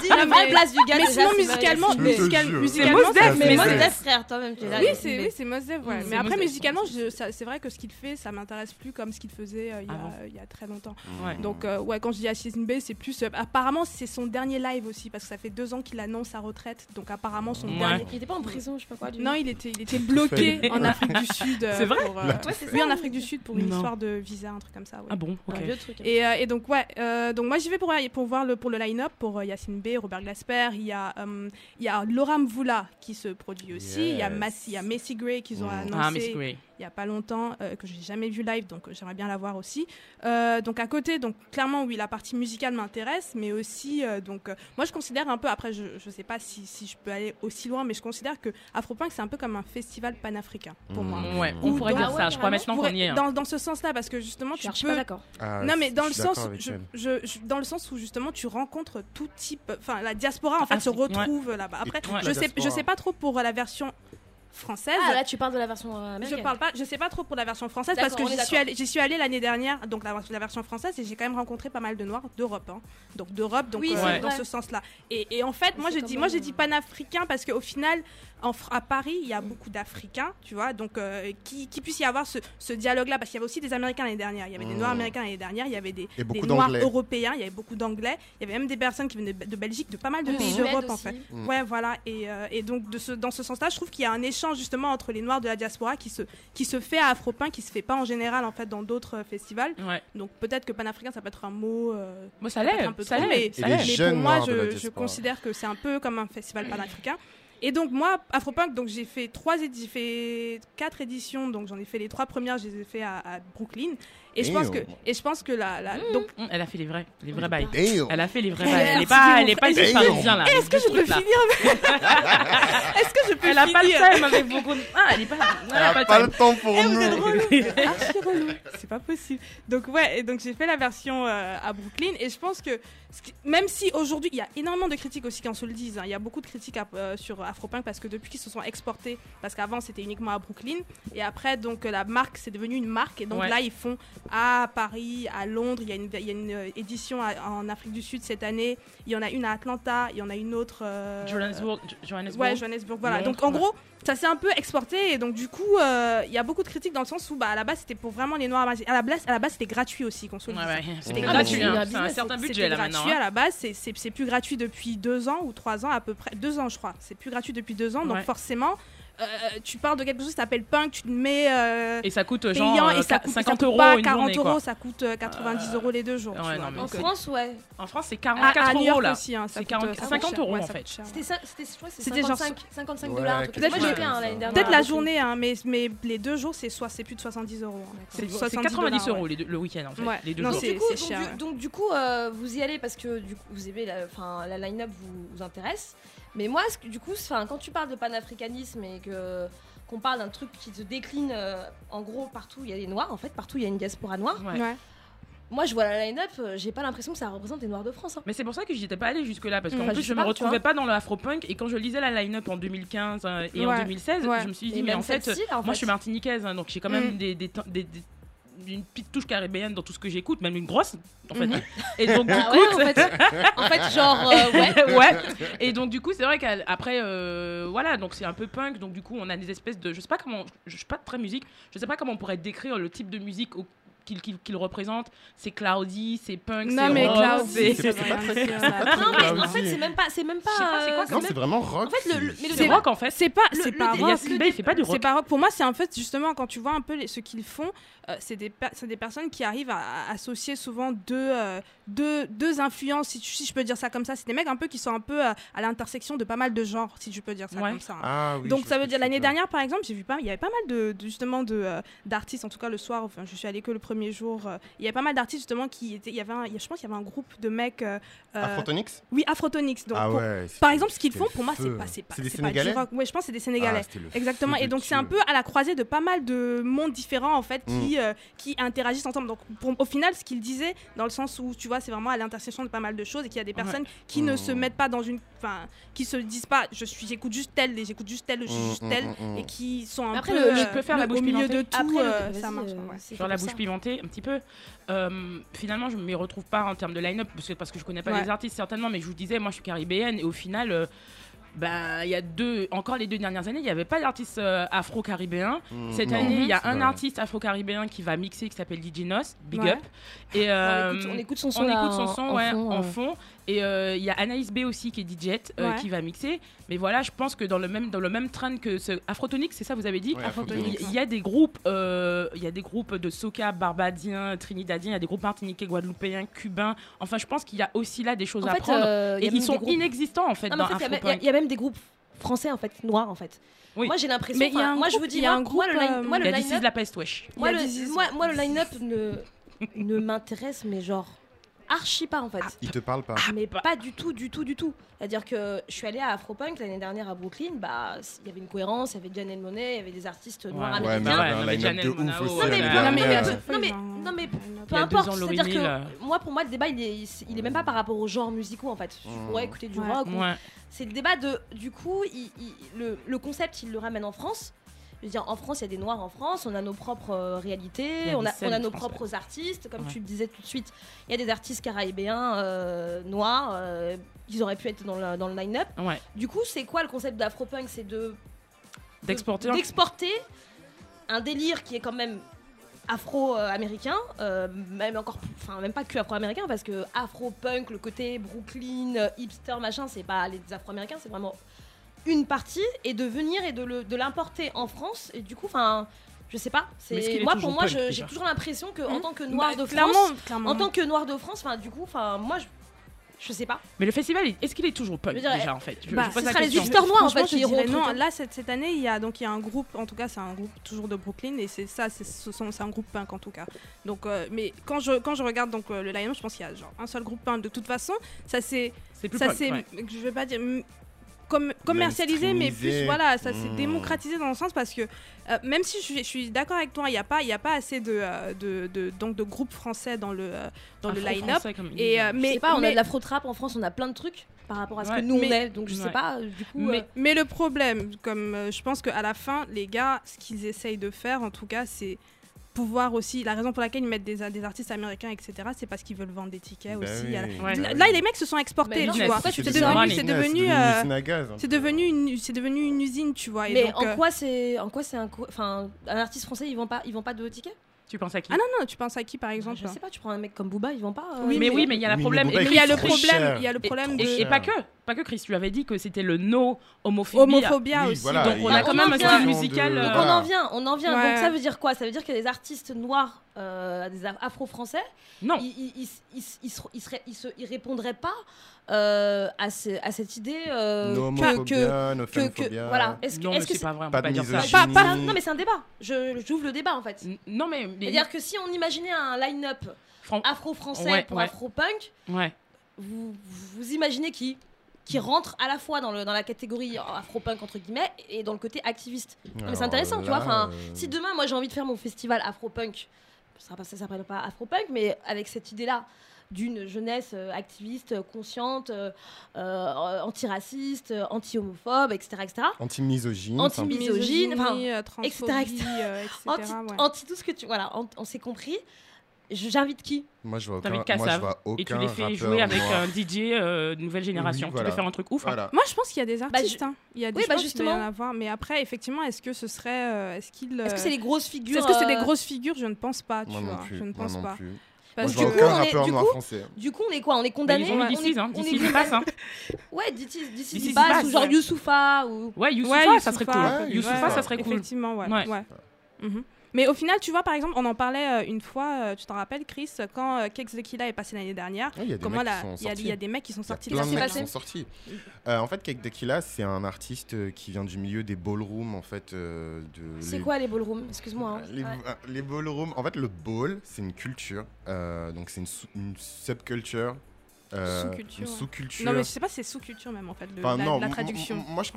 Dis la vraie place du gars. mais sinon, musicalement, musicalement, C'est Mos Def, Mais Mos Def, frère, toi-même, tu es là. Oui, c'est oui, c'est Mos Def, ouais. Mais après, musicalement, c'est vrai que ce qu'il fait, ça m'intéresse plus comme ce qu'il faisait euh, il y, a- il y a très longtemps. Donc, euh, ouais, quand je dis Yacine B, c'est plus. apparemment, c'est son dernier live aussi, parce que ça fait deux ans qu'il annonce sa retraite. Donc, apparemment, son dernier. Il était pas en prison, je sais pas quoi. Non, il était, il était bloqué en Afrique du Sud. Euh, C'est vrai pour, euh, Ouais, c'est ça. Oui, en Afrique du Sud pour une Non. histoire de visa, un truc comme ça. ouais. Ah bon, ok. Un vieux truc. Et, euh, et donc ouais, euh, donc moi j'y vais pour, pour voir le pour le line-up pour euh, Yacine B, Robert Glasper, il y a euh, il y a Laura Mvula qui se produit aussi, il y a Yes. Massy, il y a Macy Gray qu'ils ont Mm. annoncé, Ah, Miss Gray. il il y a pas longtemps euh, que j'ai jamais vu live, donc euh, j'aimerais bien la voir aussi. Euh, donc à côté, donc clairement oui, la partie musicale m'intéresse, mais aussi euh, donc euh, moi je considère un peu après je je sais pas si, si je peux aller aussi loin, mais je considère que Afropunk c'est un peu comme un festival panafricain pour moi. Ouais, on Ou pourrait dans- dire ça. ouais, Je crois maintenant Pourrait- qu'on y est. hein. dans, dans ce sens-là, parce que justement Je tu suis pas peux d'accord. Ah, non, mais dans le sens, avec je, elle. je- je- dans le sens où justement tu rencontres tout type, enfin la diaspora en fait Ah, se c'est- ouais. retrouve là-bas. Après, je sais, je sais pas trop pour la version française. Ah, là, tu parles de la version euh, je américaine. parle pas, je sais pas trop pour la version française parce que j'y suis allée, j'y suis allée l'année dernière, donc la, la version française, et j'ai quand même rencontré pas mal de noirs d'Europe, hein. donc d'Europe, donc Oui, euh, vrai. dans ce sens-là. Et, et en fait, moi dit, même, moi dit euh, panafricain parce qu'au final, en, à Paris, il y a beaucoup d'Africains, tu vois, donc euh, qui, qui puisse y avoir ce, ce dialogue-là, parce qu'il y avait aussi des Américains l'année dernière, il y avait des Mmh. Noirs américains l'année dernière, il y avait des, Et des beaucoup Noirs d'anglais. européens, il y avait beaucoup d'anglais, il y avait même des personnes qui venaient de, de Belgique, de pas mal de Mmh. pays Suède d'Europe en fait. Mm. Ouais, voilà. Et, euh, et donc, de ce, dans ce sens-là, je trouve qu'il y a un échange justement entre les Noirs de la diaspora qui se, qui se fait à Afropin, qui se fait pas en général en fait dans d'autres euh, festivals. Ouais. Donc peut-être que panafricain, ça peut être un mot. euh, Moi, ça l'est. un peu Ça trop, l'est. mais, ça pour moi, je, je considère que c'est un peu comme un festival panafricain. Et donc moi, Afropunk, donc j'ai fait trois, édi- j'ai fait quatre éditions, donc j'en ai fait les trois premières, je les ai fait à, à Brooklyn. Et je pense que, et je pense que la, la donc Hum, Elle a fait les vrais, les vrais bails. Damn. Elle a fait les vrais bails. Elle est merci, pas, elle est pas juste parisien là. est-ce que je peux finir Est-ce que je peux Elle a pas le time avec beaucoup. de- Ah, elle est pas. Elle a pas le temps pour Eh, nous. C'est pas possible. Donc ouais, et donc j'ai fait la version euh, à Brooklyn et je pense que même si aujourd'hui il y a énormément de critiques aussi qu'on se le dise, hein, il y a beaucoup de critiques à- euh, sur Afropunk parce que depuis qu'ils se sont exportés, parce qu'avant c'était uniquement à Brooklyn et après donc la marque c'est devenu une marque et donc Ouais. là ils font à Paris, à Londres, il y a une, il y a une euh, édition à- en Afrique du Sud cette année, il y en a une à Atlanta, il y en a une autre. euh, Johannesburg. Johannesburg. Ouais, Johannesburg, voilà. Londres, donc en ouais. gros, ça s'est un peu exporté et donc du coup, euh, il y a beaucoup de critiques dans le sens où bah, à la base c'était pour vraiment les noirs. À la base, à la base c'était gratuit aussi, qu'on se Ouais, ouais. C'était C'est gratuit, hein. hein. C'est un certain budget là gratuit maintenant. à hein. la base, c'est- plus gratuit depuis deux ans ou trois ans à peu près. Deux ans, je crois. C'est plus gratuit depuis deux ans, donc Ouais. forcément, euh, tu parles de quelque chose qui s'appelle punk, tu te mets euh, Et ça coûte payant genre et euh, ça coûte, ça 50 coûte euros pas une 40 journée, euros, quoi. ça coûte euh, 90 euros les deux jours. ouais, non, En euh, France, ouais. En France, c'est à, 44 à New euros là. aussi, hein, ça C'est coûte, 40 euh, ça coûte 50 cher. euros, Ouais, en ça fait. C'était ça, genre 55, 55 Ouais, dollars. ça. dernière. Peut-être la journée, hein, mais, mais les deux jours, c'est soit c'est plus de 70 euros. hein. C'est Donc, c'est 70 90 dollars, euros le week-end en fait. Les deux jours. c'est- donc, cher, du, ouais. donc du coup, euh, vous y allez parce que du coup, vous aimez la, enfin, la line-up vous intéresse. Mais moi, ce que- du coup, quand tu parles de panafricanisme et que qu'on parle d'un truc qui se décline, euh, en gros, partout il y a des noirs, en fait, partout il y a une diaspora noire. Ouais. Ouais. Moi, je vois la line-up, euh, j'ai pas l'impression que ça représente les noirs de France. hein. Mais c'est pour ça que j'y étais pas allée jusque là parce qu'en Mm. Enfin, plus je je sais me pas, retrouvais pas dans le afro-punk et quand je lisais la line-up en 2015 euh, et en Ouais. 2016 Ouais. je me suis Et dit mais en fait là, en moi fait. je suis martiniquaise hein, donc j'ai quand même Mm. des, des, des- des- une petite touche caribéenne dans tout ce que j'écoute même une grosse en fait Mhm. et donc du Ah coup ouais, en fait, en fait, genre, euh, ouais. ouais. Et donc du coup, c'est vrai qu'après, euh, voilà, donc c'est un peu punk. Donc du coup, on a des espèces de, je sais pas comment, je suis pas très musique. Je sais pas comment on pourrait décrire le type de musique au- qu'il qu'il- qu'il représente. C'est cloudy, c'est punk, Non, c'est mais rock, Cloud, c'est- pas très- Non, mais en Cloudy. fait, c'est même pas, c'est même pas. Je sais pas, c'est quoi, c'est Non, même- c'est vraiment rock. En fait, le- le- mais le c'est rock en fait. C'est pas, c'est rock. Yacine Bey, il fait pas du C'est rock. pas rock. Pour moi, c'est en fait justement quand tu vois un peu les- ce qu'ils font, euh, c'est des, per- c'est des personnes qui arrivent à, à associer souvent deux, euh, deux, deux influences, si, tu- si je peux dire ça comme ça. C'est des mecs un peu qui sont un peu euh, à l'intersection de pas mal de genres, si je peux dire ça Ouais. comme ça. hein. Ah oui. Donc ça veut dire l'année dernière par exemple j'ai vu pas il y avait pas mal de, de- justement de euh, d'artistes en tout cas le soir enfin je suis allée que le premier jour euh, il y avait pas mal d'artistes justement qui étaient il y avait un- il y a- je pense qu'il y avait un groupe de mecs euh, euh, Afrotonix? Oui Afrotonix donc Ah pour- ouais. par exemple ce qu'ils font pour moi c'est pas c'est pas C'est des c'est pas du Sénégalais? rock ouais je pense que c'est des Ah, Sénégalais le Exactement. Et donc c'est un peu à la croisée de pas mal de mondes différents en fait qui, euh, qui interagissent ensemble. Donc pour- au final, ce qu'il disait, dans le sens où tu vois, c'est vraiment à l'intersection de pas mal de choses et qu'il y a des personnes qui ne se Mhm. mettent pas dans une, enfin, qui se disent pas, je suis, j'écoute juste tel, et j'écoute juste tel, je suis Mm, juste mm, tel, mm, mm. et qui sont un après, peu, le- je peux faire la bouche au milieu de tout, ça marche. Sur la bouche un petit peu. Euh, finalement, je ne m'y retrouve pas en termes de line-up, parce que, parce que je connais pas Ouais. les artistes certainement, mais je vous disais, moi je suis caribéenne, et au final, euh, ben, il y a deux, encore les deux dernières années, il n'y avait pas d'artiste euh, afro-caribéen. Mm, Cette non, année, il y a un vrai. artiste afro-caribéen qui va mixer, qui s'appelle DJ Nos, Big Ouais. Up. Et, euh, on, écoute, on écoute son son. on là, écoute son en- son en ouais, fond, en euh. fond. Et euh, il y a Anaïs B aussi qui est DJ euh, Ouais. qui va mixer. Mais voilà, je pense que dans le même, dans le même train que ce Afrotonic, c'est ça vous avez dit Il y- a des groupes, euh, il y a des groupes de soca, barbadiens, trinidadiens, il y a des groupes martiniquais, guadeloupéens, cubains. Enfin, je pense qu'il y a aussi là des choses En à fait, prendre. euh, et ils sont groupes- inexistants en fait Non, mais dans en fait, il y a même- y, a- des groupes français en fait, noirs en fait. Oui. Moi j'ai l'impression. Mais il y a enfin, un moi je vous dis, il y a moi, un moi, groupe, euh, moi, le line-up, la peste, wesh. moi, le- moi, moi, line-up ne, ne m'intéresse, mais genre archi pas en fait. Il te parle pas. mais pas du tout, du tout, du tout. C'est-à-dire que je suis allée à Afropunk l'année dernière à Brooklyn, bah il y avait une cohérence, il y avait Janelle Monet, il y avait des artistes noirs Ouais, Ouais, mais américains. Ouais, mais non, mais- non, mais- non, mais peu importe, c'est-à-dire que moi pour moi le débat il est, il est même pas par rapport aux genres musicaux en fait. Je Mm. pourrais écouter du Ouais. rock. ou-. C'est le débat de du coup il- il- le, le concept il le ramène en France. Je veux dire, en France, il y a des Noirs en France, on a nos propres euh, réalités, on a, on a nos propres artistes. Comme Ouais. tu le disais tout de suite, il y a des artistes caribéens euh, noirs, euh, ils auraient pu être dans le, dans le line-up. Ouais. Du coup, c'est quoi le concept d'Afropunk? C'est de D'exporter. de- d'exporter un délire qui est quand même afro-américain, euh, même encore, enfin même pas que afro-américain, parce que afro-punk, le côté Brooklyn, euh, hipster, machin, c'est pas les afro-américains, c'est vraiment une partie, et de venir et de le- de l'importer en France, et du coup, enfin, je sais pas, c'est moi pour moi, j'ai toujours l'impression que en Hmm. tant que noir Bah, de clairement, France, clairement. en tant que noir de France, enfin du coup, enfin moi, je, je sais pas. Mais le festival, est-ce qu'il est toujours punk dire, déjà en fait? Je, bah, je ce sera les hipsters noirs en fait je qui iront non. Là, cette, cette année, il y a donc il y a un groupe. En tout cas, c'est un groupe toujours de Brooklyn et c'est ça, c'est ce sont- c'est un groupe punk en tout cas. Donc, euh, mais quand je quand je regarde donc euh, le line-up, je pense qu'il y a genre un seul groupe punk. De toute façon, ça c'est C'est plus ça punk. c'est ouais. je vais pas dire mm, comme commercialisé, mais plus voilà, ça s'est Mm. démocratisé dans le sens parce que euh, même si je suis, je suis d'accord avec toi, il y a pas il y a pas assez de, euh, de, de- donc de groupes français dans le euh, dans le line-up. Et je mais sais pas, on a de l'afro-trap en France, on a plein de trucs par rapport à ce Ouais. que nous on Mais- est, donc je sais pas, du coup. Mais- euh, Mais le problème, comme euh, je pense qu'à la fin, les gars, ce qu'ils essayent de faire, en tout cas, c'est pouvoir aussi. La raison pour laquelle ils mettent des, des artistes américains, etc., c'est parce qu'ils veulent vendre des tickets Bah aussi. oui. à la- Ouais. Là, là, les mecs se sont exportés, tu vois. C'est devenu, c'est devenu, une euh, c'est devenu une, c'est devenu une usine, tu vois. Et mais donc, en euh, quoi c'est, en quoi c'est un, enfin, un artiste français, ils vend pas, ils vend pas de tickets? Tu penses à qui? Ah non, non, tu penses à qui par exemple Je sais pas, tu prends un mec comme Booba, ils vendent pas. euh, Oui, mais oui, mais il y a le problème. il y a le problème, il y a le problème et, de et pas que, pas que Chris, tu avais dit que c'était le no homophobie. homophobia Oui, aussi. voilà, Donc on a quand même un style musical. De- euh, Donc on en vient, on en vient. Ouais. Donc ça veut dire quoi? Ça veut dire que les artistes noirs, euh, des af- afro-français, Non, ils, ils, ils, ils, ils se- ils seraient- ils se- ils répondraient pas euh, à, ce- à cette idée euh, No que, que, voilà. Est-ce que, non, mais est-ce que c'est pas vrai, on pas peut pas dire ça. misogynie. pas- pas- non mais c'est un débat. Je j'ouvre le débat en fait. N- Non, mais. mais- C'est-à-dire que si on imaginait un line-up Fran- afro-français Ouais, pour ouais. afro-punk, Ouais. vous, vous imaginez qui? Qui rentre à la fois dans, le, dans la catégorie afro-punk entre guillemets et dans le côté activiste. Non, mais c'est intéressant, tu vois. Enfin, euh, Si demain, moi, j'ai envie de faire mon festival afro-punk, ça ne s'appelle pas afro-punk, mais avec cette idée-là d'une jeunesse euh, activiste, consciente, euh, euh, antiraciste, euh, anti-homophobe, etc., etc. Anti-misogyne. Anti- enfin, euh, etc., etc. euh, etc., Anti, ouais. anti tout ce que tu... Voilà, on, on s'est compris. J'invite qui? Moi, je vois aucun, moi, je vois aucun Et tu les fais jouer avec noir. un DJ euh, de nouvelle génération. Oui, Tu veux voilà. faire un truc ouf. hein. Moi, je pense qu'il y a des artistes. je- hein. Il y a des Oui, bah, doit y en justement. avoir. Mais après, effectivement, est-ce que ce serait. euh, est-ce qu'il. Est-ce que euh, c'est les grosses figures Est-ce que c'est des euh, grosses figures? Je ne pense pas, tu Moi non vois. plus. Je ne moi pense non pas. plus. Parce je du coup, on est- du coup, français. Du coup, on est quoi? On est Bah, condamné ils ont on mis hein. on est ils passent. Hein. Ouais, d'ici ils Bass passent, ou genre ouais. Youssoufa ou... Ouais, Youssoufa, Ouais, ça serait cool. ouais, Youssoupha, ouais, ça serait cool. Effectivement, ouais. Mais au final, tu vois, par exemple, on en parlait euh, une fois, euh, tu t'en rappelles, Chris, quand euh, Kex the Killa est passé l'année dernière. Il y a des Comment mecs qui sont il y, a- sortis. il y a des mecs qui sont Il y a sortis plein de de la mecs s'est qui passé sont sortis. Euh, en fait, Cake Tequila, c'est un artiste qui vient du milieu des ballrooms, en fait. euh, de C'est les- quoi les ballrooms? Excuse-moi. hein. les, Ouais. les ballrooms, en fait, le ball, c'est une culture. euh, donc, c'est une subculture. Euh, Sous-culture, ouais. Non, mais je sais pas, c'est sous-culture même en fait, Enfin, la, non, la m- traduction. Moi, je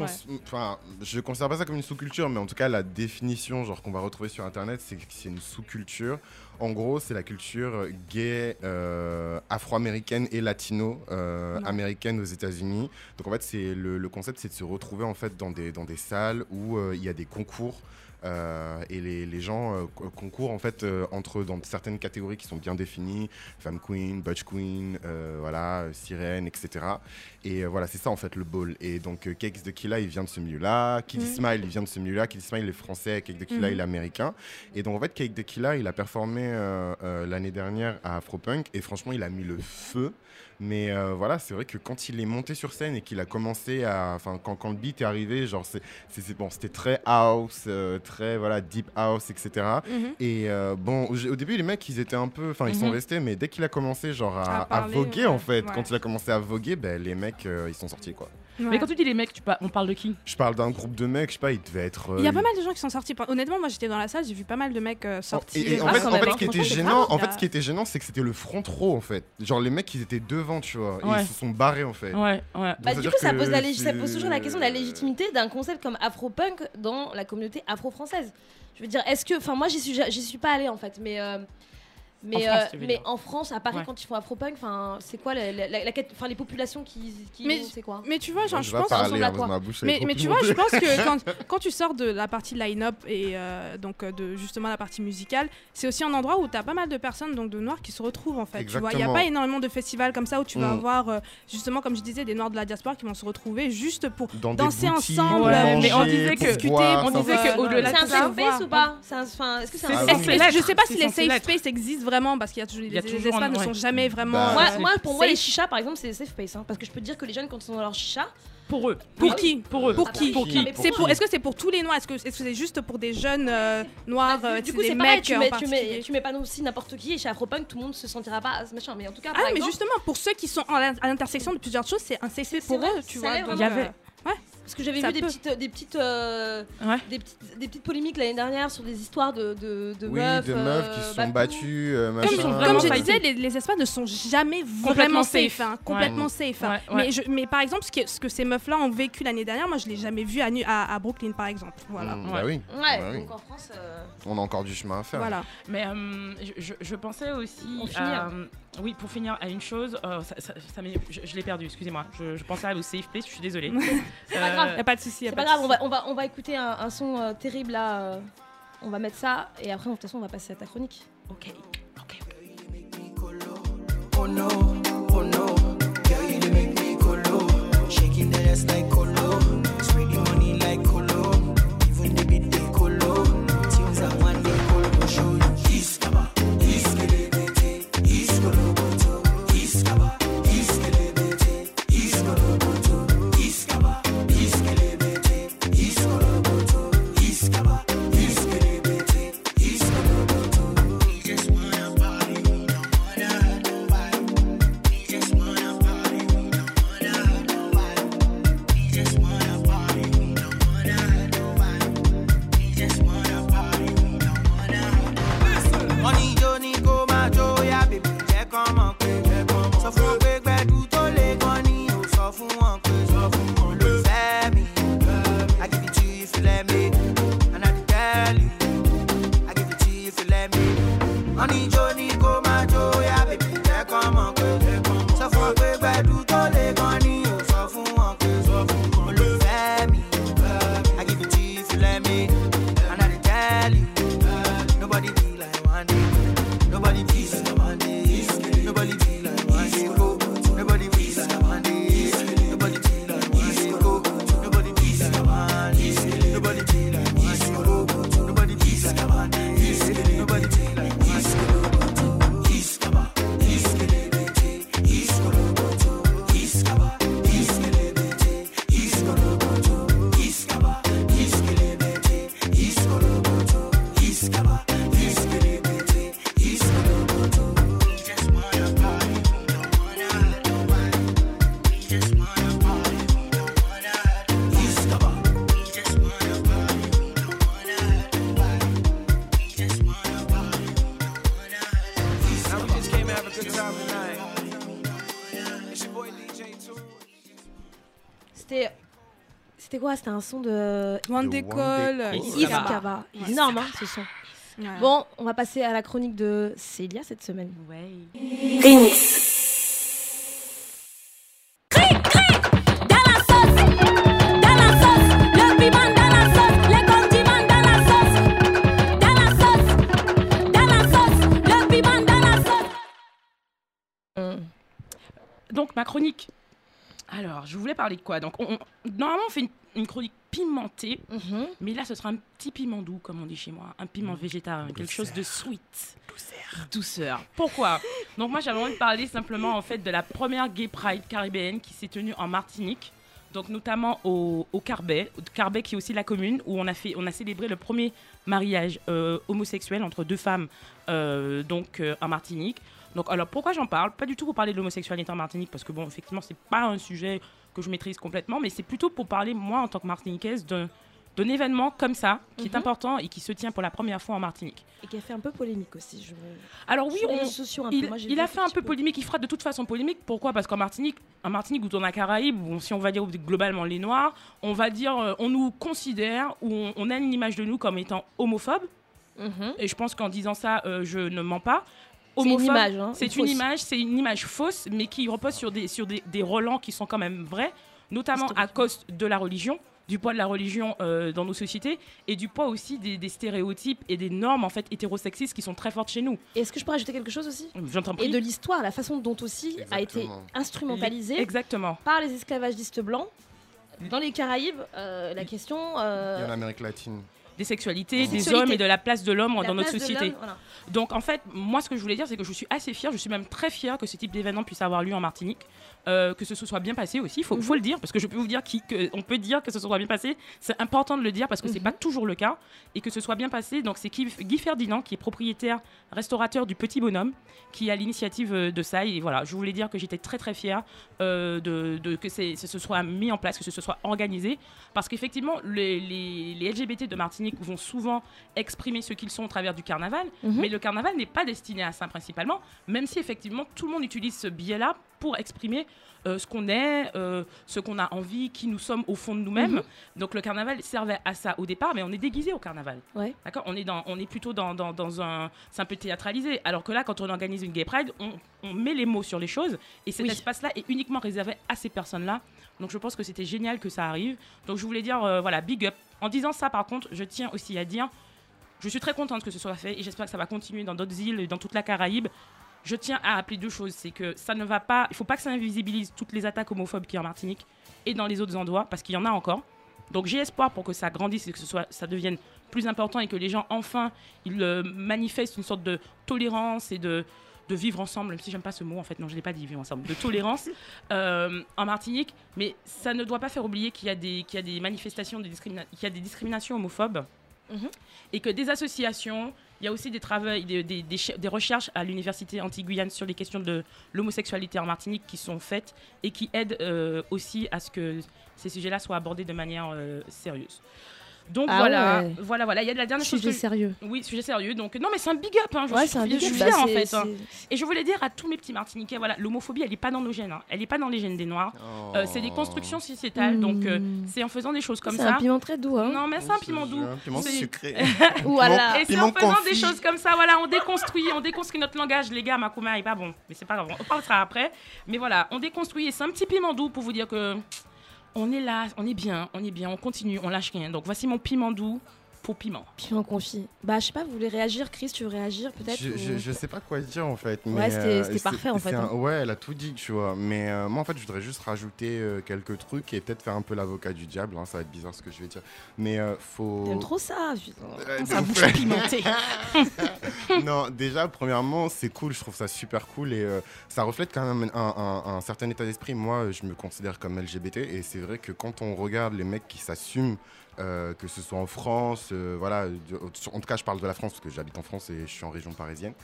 enfin, je considère pas ça comme une sous-culture, mais en tout cas, la définition, genre qu'on va retrouver sur Internet, c'est que c'est une sous-culture. En gros, c'est la culture gay, euh, afro-américaine et latino euh, Ouais. aux États-Unis. Donc en fait, c'est le, le concept, c'est de se retrouver en fait dans des dans des salles où euh, il y a des concours. Euh, et les, les gens euh, co- concourent en fait euh, entre eux dans certaines catégories qui sont bien définies, femme queen, butch queen, voilà, sirène, etc. Et voilà, c'est ça en fait le ball. Et donc Cakes de Killa, il vient de ce milieu-là. Kid Mhm. Smile, il vient de ce milieu-là. Kid Smile, il est français. Cake de Killa, Mhm. il est américain. Et donc en fait, Cake de Killa, il a performé l'année dernière à Afropunk. Et franchement, il a mis le feu. Mais euh, voilà, c'est vrai que quand il est monté sur scène et qu'il a commencé à. Enfin, quand, quand le beat est arrivé, genre, c'est, bon, c'était très house, euh, très voilà, deep house, etc. Mhm. Et euh, bon, au, début, les mecs, ils étaient un peu. Enfin, ils sont Mhm. restés, mais dès qu'il a commencé, genre, à, À à parler, voguer, ouais, en fait, ouais. quand il a commencé à voguer, ben, les mecs, ils sont sortis, quoi. Mais quand tu dis les mecs, tu pa- on parle de qui? Je parle d'un groupe de mecs, je sais pas, il devait être. euh, Il y a pas mal de gens qui sont sortis. Honnêtement, moi j'étais dans la salle, j'ai vu pas mal de mecs euh, sortis. Et, et en Ah, fait, en hein. ce qui était gênant, en fait, ce qui était gênant, c'est que c'était le front row en fait. Genre les mecs, ils étaient devant, tu vois, et ils se sont barrés en fait. Ouais, ouais. Donc, Bah, ça du coup, ça pose, la lég- ça c'est- pose toujours la question de la légitimité d'un concept comme afro-punk dans la communauté afro-française. Je veux dire, est-ce que. Enfin, moi, j'y suis, suis pas allée en fait, mais. euh, mais, En France, euh, mais en France, à Paris, Ouais. quand ils font afro-punk, enfin, c'est quoi la, la- la- la quête- enfin, les populations qui, qui Mais- c'est quoi? Mais tu vois, genre, je pense. parler à quoi? Mais, tu vois, je pense que quand, quand tu sors de la partie line-up et euh, donc euh, de justement la partie musicale, c'est aussi un endroit où tu as pas mal de personnes donc de noirs qui se retrouvent en fait. Tu vois, il y a pas énormément de festivals comme ça où tu vas Mm. avoir euh, justement comme je disais des noirs de la diaspora qui vont se retrouver juste pour Dans danser ensemble, Ouais, mais on disait que- discuter, on disait que au-delà C'est un safe space ou pas? C'est un- enfin, Est-ce que c'est un Ah je sais pas si les safe space existent vraiment parce qu'il y a toujours y a les, toujours les espaces un- ne ouais. sont jamais vraiment. Bah, Moi, euh, moi, pour moi, les chichas, par exemple, c'est des safe space. hein, parce que je peux te dire que les jeunes, quand ils sont dans leur chicha, Pour eux. Pour Oui. qui? Pour eux. Pour Ah bah qui? Pour qui mais C'est pour. qui Est-ce que c'est pour tous les noirs? Est-ce que est-ce que c'est juste pour des jeunes euh, noirs Bah, euh, du coup, c'est pareil, mecs tu en mets, tu, mets, tu mets pas non aussi n'importe qui et chez Afropunk, tout le monde se sentira pas à ce machin. Mais en tout cas, Ah par mais exemple, justement, pour ceux qui sont en- à l'intersection de plusieurs choses, c'est un safe space pour eux, tu vois. Il y avait- parce que j'avais vu des petites, des petites, euh, Ouais. des petites, des petites polémiques l'année dernière sur des histoires de, de, de Oui, meufs, de meufs qui euh, se bah, sont battues, euh, Comme, machin. je disais, les, les espaces ne sont jamais Complètement vraiment safe. safe, hein, complètement safe. hein. Ouais, ouais. Mais, je- mais par exemple, ce, qui est- ce que ces meufs-là ont vécu l'année dernière, moi je l'ai jamais vu à, à, à Brooklyn par exemple. Voilà. Mm, Ouais. Bah oui. Ouais, Bah oui. donc en France, euh, On a encore du chemin à faire. Voilà. Mais euh, je, pensais aussi. Pour finir. euh, oui, pour finir, à une chose. euh, ça, ça- je je l'ai perdu, excusez-moi. Je, je pensais au safe place, je suis désolée. c'est pas grave. Y a pas de souci. C'est pas grave, on va, on, va, on va écouter un, un son euh, terrible là. euh, on va mettre ça et après, de toute façon, on va passer à ta chronique. Ok. Ok. Oh oh no, quoi C'était un son de. Day Call. Iskaba. Énorme, hein, ce son. Ouais. Bon, on va passer à la chronique de Célia cette semaine. Ouais. Dans parler de quoi Donc, on- on- normalement, on fait une, une chronique pimentée, Mhm. mais là, ce sera un petit piment doux, comme on dit chez moi. Un piment végétarien, quelque chose de sweet. Douceur. Douceur. Pourquoi? Donc, moi, j'avais envie de parler simplement, en fait, de la première Gay Pride caribéenne qui s'est tenue en Martinique. Donc, notamment au, au Carbet, Carbet qui est aussi la commune où on a, fait, on a célébré le premier mariage euh, homosexuel entre deux femmes euh, donc, euh, en Martinique. Donc, alors pourquoi j'en parle? Pas du tout pour parler de l'homosexualité en Martinique, parce que bon, effectivement, c'est pas un sujet que je maîtrise complètement, mais c'est plutôt pour parler, moi, en tant que Martiniquaise, d'un d'un événement comme ça, qui est Mhm. important et qui se tient pour la première fois en Martinique. Et qui a fait un peu polémique aussi. Je... Alors oui, on- sociaux, il, Moi, il a fait un peu polémique, il fera de toute façon polémique. Pourquoi? Parce qu'en Martinique, en Martinique ou dans la Caraïbe, bon, si on va dire globalement les Noirs, on va dire, euh, on nous considère ou on, on a une image de nous comme étant homophobe. Mhm. Et je pense qu'en disant ça, euh, je ne mens pas. C'est une Homophobe, image, hein, C'est fausse. une image, c'est une image fausse, mais qui repose sur des sur des, des relents qui sont quand même vrais, notamment à cause de la religion, du poids de la religion euh, dans nos sociétés et du poids aussi des, des stéréotypes et des normes en fait hétérosexistes qui sont très fortes chez nous. Et est-ce que je peux rajouter quelque chose aussi? J'entends Et de l'histoire, la façon dont aussi a été instrumentalisée Exactement. par les esclavagistes blancs. Dans les Caraïbes, euh, la question. euh, Et en Amérique latine. Des sexualités, des Sexualité. hommes et de la place de l'homme dans notre société. voilà. Donc en fait, moi ce que je voulais dire, c'est que je suis assez fière, je suis même très fière que ce type d'événement puisse avoir lieu en Martinique, euh, que ce soit bien passé aussi, il faut, faut le dire, parce que je peux vous dire qu'on peut dire que ce soit bien passé, c'est important de le dire parce que c'est pas toujours le cas, et que ce soit bien passé. Donc c'est Guy Ferdinand qui est propriétaire, restaurateur du Petit Bonhomme, qui a l'initiative euh, de ça, et voilà, je voulais dire que j'étais très très fière euh, de, de- que ce soit mis en place, que ce soit organisé, parce qu'effectivement, les, les- les LGBT de Martinique vont souvent exprimer ce qu'ils sont au travers du carnaval, Mhm. mais le carnaval n'est pas destiné à ça principalement, même si effectivement tout le monde utilise ce biais-là pour exprimer euh, ce qu'on est, euh, ce qu'on a envie, qui nous sommes au fond de nous-mêmes. Mhm. Donc le carnaval servait à ça au départ, mais on est déguisé au carnaval. Ouais. D'accord? On, est dans, on est plutôt dans, dans, dans un... C'est un peu théâtralisé. Alors que là, quand on organise une gay pride, on, on met les mots sur les choses. Et cet Oui. espace-là est uniquement réservé à ces personnes-là. Donc je pense que c'était génial que ça arrive. Donc je voulais dire, euh, voilà, big up. En disant ça, par contre, je tiens aussi à dire, je suis très contente que ce soit fait et j'espère que ça va continuer dans d'autres îles dans toute la Caraïbe. Je tiens à appeler deux choses, c'est que ça ne va pas, il faut pas que ça invisibilise toutes les attaques homophobes qu'il y a en Martinique et dans les autres endroits, parce qu'il y en a encore. Donc j'ai espoir pour que ça grandisse et que ce soit, ça devienne plus important et que les gens enfin ils euh, manifestent une sorte de tolérance et de de vivre ensemble, même si j'aime pas ce mot en fait, non je l'ai pas dit vivre ensemble, de tolérance euh, en Martinique, mais ça ne doit pas faire oublier qu'il y a des qu'il y a des manifestations, discrimina- qu'il y a des discriminations homophobes Mhm. et que des associations, il y a aussi des travaux, des, des- des ch- des recherches à l'université anti-Guyane sur les questions de l'homosexualité en Martinique qui sont faites et qui aident euh, aussi à ce que ces sujets-là soient abordés de manière euh, sérieuse. Donc Ah voilà, ouais. voilà, voilà. Il y a de la dernière Sujet chose. que- sérieux. Oui, sujet sérieux. Donc non, mais c'est un big up. Hein, je Ouais, suis, c'est un big suis up. fière Bah, en c'est- fait. hein. c'est- Et je voulais dire à tous mes petits Martiniquais, voilà, l'homophobie, elle n'est pas dans nos gènes. hein. Elle n'est pas dans les gènes des Noirs. Euh, c'est des constructions sociétales. Donc euh, c'est en faisant des choses comme C'est ça. un piment très doux. Hein. Non, mais c'est un piment doux. Un piment C'est- sucré. Voilà. Et c'est Piment en faisant confit. des choses comme ça, voilà, on déconstruit, on déconstruit notre langage, les gars, Makuma est pas bon, mais c'est pas grave, on parlera après. Mais voilà, on déconstruit et c'est un petit piment doux pour vous dire que on est là, on est bien, on est bien, on continue, on lâche rien. Donc voici mon piment doux pour piment. Piment confit. Bah, je sais pas, vous voulez réagir, Chris Tu veux réagir peut-être Je, ou- je, je sais pas quoi dire en fait. Ouais, c'était- euh, parfait, en fait, un- hein. Ouais, elle a tout dit, tu vois. Mais euh, moi en fait, je voudrais juste rajouter euh, quelques trucs et peut-être faire un peu l'avocat du diable. hein, ça va être bizarre ce que je vais dire. Mais euh, faut. T'aimes trop ça putain. Euh, Ça bouche pimentée. non, déjà, premièrement, c'est cool, je trouve ça super cool et euh, ça reflète quand même un, un- un certain état d'esprit. Moi, je me considère comme LGBT et c'est vrai que quand on regarde les mecs qui s'assument, euh, que ce soit en France, euh, voilà, de- en tout cas, je parle de la France parce que j'habite en France et je suis en région parisienne.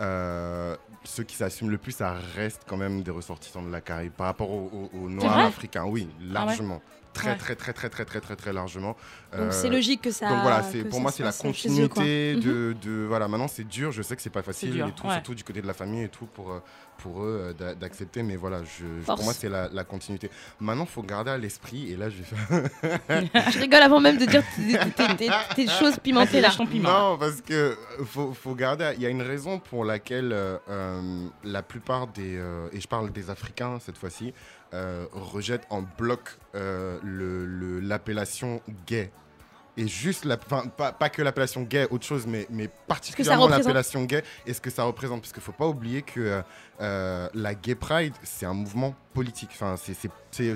euh, ceux qui s'assument le plus, ça reste quand même des ressortissants de la Caraïbe par rapport aux, aux- aux Noirs africains. Oui, largement. Très, Ouais. très, très, très, très, très, très, très largement. Donc, c'est logique que ça- Donc voilà, c'est pour moi, c'est la continuité Mhm. de, de- Voilà, maintenant, c'est dur. Je sais que c'est pas facile dur, et tout, ouais. surtout du côté de la famille et tout pour, euh, pour eux euh, d'a- d'accepter. Mais voilà, je, pour moi, c'est la, la continuité. Maintenant, il faut garder à l'esprit. Et là, je vais faire. Je rigole avant même de dire tes, choses pimentées là. Non, parce que faut, faut garder. Il y a une raison pour laquelle euh, euh, la plupart des. euh, et je parle des Africains cette fois-ci, euh, rejettent en bloc euh, le- le- l'appellation gay. Et juste, la, enfin, pas, pas que l'appellation gay, autre chose, mais, mais particulièrement l'appellation gay et ce que ça représente. Parce qu'il ne faut pas oublier que euh, euh, la Gay Pride, c'est un mouvement politique. Enfin, c'est-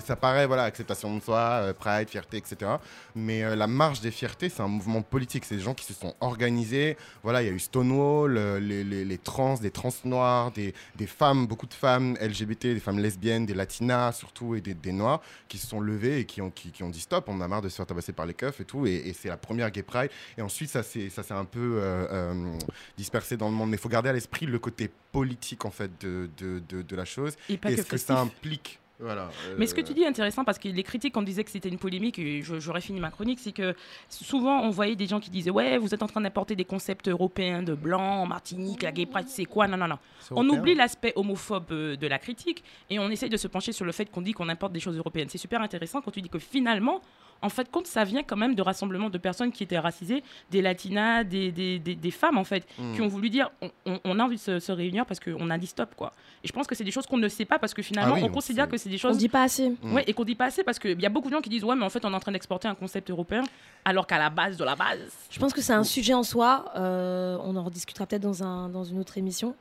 ça paraît, voilà, acceptation de soi, euh, Pride, fierté, etc. Mais euh, la marche des fiertés, c'est un mouvement politique. C'est des gens qui se sont organisés. Voilà, il y a eu Stonewall, euh, les, les- les trans, des trans noirs, des, des femmes, beaucoup de femmes LGBT, des femmes lesbiennes, des latinas surtout, et des, des noirs, qui se sont levés et qui ont, qui, qui ont dit stop, on a marre de se faire tabasser par les keufs et tout. Et, et c'est la première Gay Pride. Et ensuite, ça s'est un peu euh, euh, dispersé dans le monde. Mais il faut garder à l'esprit le côté politique, en fait, de, de, de, de la chose. Et pas et que ce que ça implique Voilà. Mais ce que euh, tu dis est intéressant parce que les critiques, on disait que c'était une polémique, et j'aurais fini ma chronique, c'est que souvent on voyait des gens qui disaient Ouais, vous êtes en train d'apporter des concepts européens de blanc, Martinique, la gay pride, c'est quoi Non, non, non. On oublie l'aspect homophobe euh, de la critique et on essaye de se pencher sur le fait qu'on dit qu'on importe des choses européennes. C'est super intéressant quand tu dis que finalement, en fait, compte, ça vient quand même de rassemblements de personnes qui étaient racisées, des latinas, des, des, des- des femmes en fait, Mm. qui ont voulu dire on, on- on a envie de se, se réunir parce qu'on a dit stop quoi. Et je pense que c'est des choses qu'on ne sait pas parce que finalement Ah oui, on on considère que c'est des On choses dit pas assez. Mm. Ouais, et qu'on dit pas assez parce qu'il y a beaucoup de gens qui disent ouais mais en fait on est en train d'exporter un concept européen alors qu'à la base de la base. Je pense que c'est un sujet en soi. euh, on en rediscutera peut-être dans, un, dans une autre émission.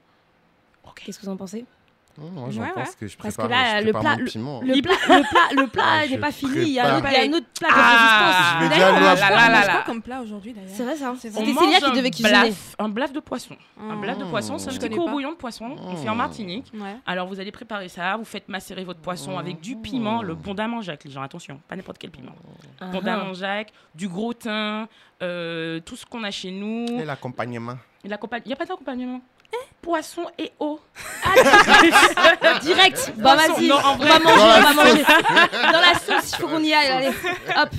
Qu'est-ce que vous en pensez? Non, moi, j'en Ouais, pense ouais. que je Parce prépare, que là, je le plat-. Le plat, le plat, le plat Ah, n'est pas fini. Il y a un autre, prépare. il y a un autre plat de Ah, résistance. je vais D'ailleurs, dire, là, pas- là, comme plat aujourd'hui d'ailleurs C'est vrai ça. C'était Célia qui devait cuisiner. un blaf de poisson. Un blaf de poisson, c'est un Je petit connais court pas. bouillon de poisson. On fait en Mmh. Martinique. Ouais. Alors vous allez préparer ça, vous faites macérer votre poisson avec du piment, le bon d'Amanjac, les gens, attention, pas n'importe quel piment. Ah, Bon d'Amanjac, du gros thym, euh, tout ce qu'on a chez nous. Et l'accompagnement. Il n'y a pas d'accompagnement. Poisson et eau. Direct. Bah vas-y. On va manger, Dans on la va manger. Dans la sauce, il faut qu'on y aille. Allez, hop.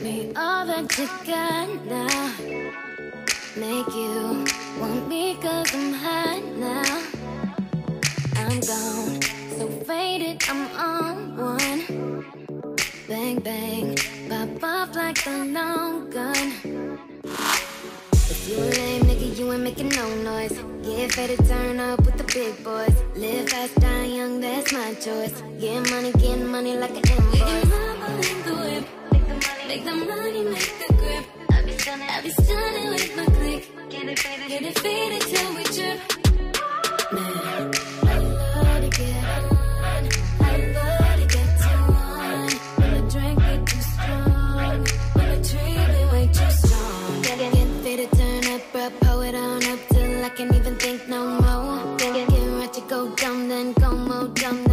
Me you got now. Make you want me cause I'm hot now. I'm gone, so faded, I'm on one. Bang, bang, pop off like a long gun. If you a lame nigga, you ain't making no noise. Get fed turn up with the big boys. Live fast, die young, that's my choice. Get money, get money like an invoice. in the whip. Make the money, make the grip. I be stunning, I be stunning with my click. Get it faded, get it faded till we trip. Man, Can't even think no more. Get, get, get ready to go dumb, then go more dumb,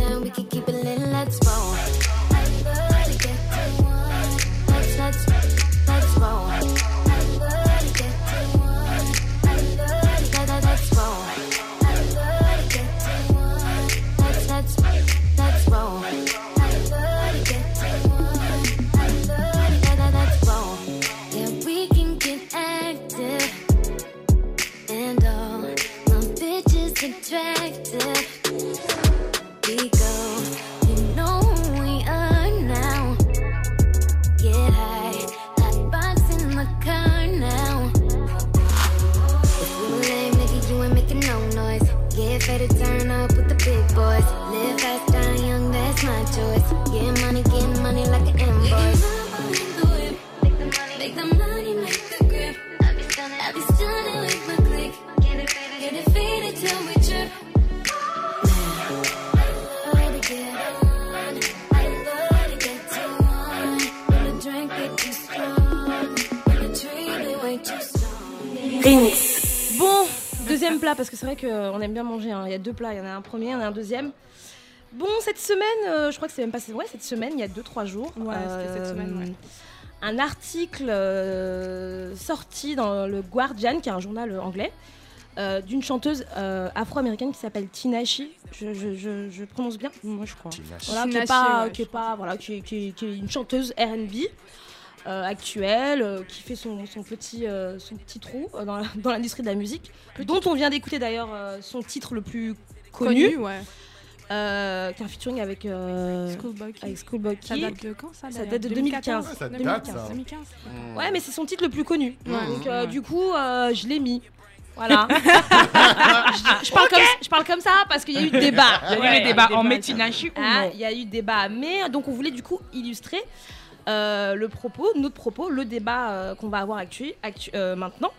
parce que c'est vrai qu'on aime bien manger. hein. Il y a deux plats, il y en a un premier, il y en a un deuxième. Bon, cette semaine, euh, je crois que c'est même pas ouais, cette semaine, il y a 2-3 jours. Ouais, c'était cette semaine, ouais. Un article euh, sorti dans le Guardian, qui est un journal anglais, euh, d'une chanteuse euh, afro-américaine qui s'appelle Tinashe. Je, je, je, je prononce bien Moi je crois. voilà, qui est pas, ouais, qui est pas, voilà, qui est une chanteuse R&B euh, actuelle, euh, qui fait son, son petit, euh, son petit trou euh, dans dans l'industrie de la musique, dont on vient d'écouter d'ailleurs euh, son titre le plus connu, Connu, ouais. euh, qui est un featuring avec, euh, Schoolboy Ça date de quand ça Ça date de 2015. Ouais, ça date, 2015. ça. 2015. Ouais, mais c'est son titre le plus connu. Donc euh, du coup, euh, je l'ai mis. Voilà. je, je parle comme, je parle comme ça parce qu'il y a eu débat. Il y a eu Ouais, débat, en Ah, non il y a eu débat, mais donc on voulait du coup illustrer euh, le propos, notre propos, le débat euh, qu'on va avoir actu, actu- euh, maintenant,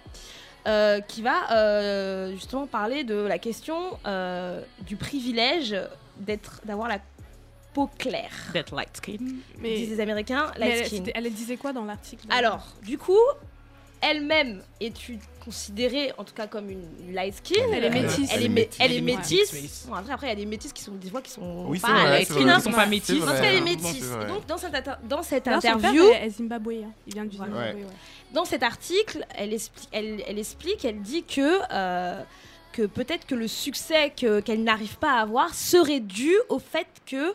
euh, qui va euh, justement parler de la question euh, du privilège d'être, d'avoir la peau claire. That light skin. Disent Mais, les Américains, mais light elle, skin. elle disait quoi dans l'article? Alors, du coup, elle-même est considérée, en tout cas comme une light skin. Elle est métisse. Elle est, métisse. elle est Ouais. métisse. Mixed Bon, après, après, il y a des métisses qui sont des fois qui sont Oui, c'est pas vrai, light skin. vrai. sont pas C'est métis. En tout cas, elle est métisse. Et donc, dans cette, dans cette D'ailleurs, son père interview, est- zimbabwéen. Il vient du. Zimbabwe. ouais. dans cet article, elle explique, elle, elle explique, elle dit que, euh, que peut-être que le succès que- qu'elle n'arrive pas à avoir serait dû au fait que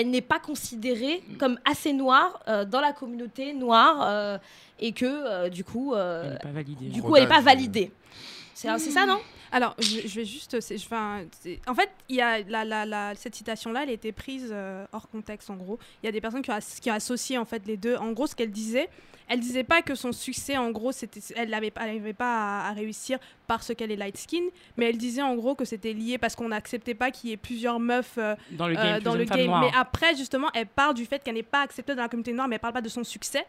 elle n'est pas considérée comme assez noire euh, dans la communauté noire euh, et que euh, du coup, euh, Elle n'est pas validée. du coup, elle n'est pas validée. C'est ça, non? Alors, je, je vais juste. c'est- je- enfin, en fait, il y a la, la- la- cette citation-là, elle a été prise euh, hors contexte, en gros. Il y a des personnes qui ont, as- qui ont associé en fait les deux. En gros, ce qu'elle disait, elle disait pas que son succès, en gros, c'était, elle n'arrivait pas, elle arrivait pas à, à réussir parce qu'elle est light skin, mais elle disait en gros que c'était lié parce qu'on n'acceptait pas qu'il y ait plusieurs meufs euh, Dans le euh, game, dans plus le game. Mais après, justement, elle parle du fait qu'elle n'est pas acceptée dans la communauté noire, mais elle parle pas de son succès.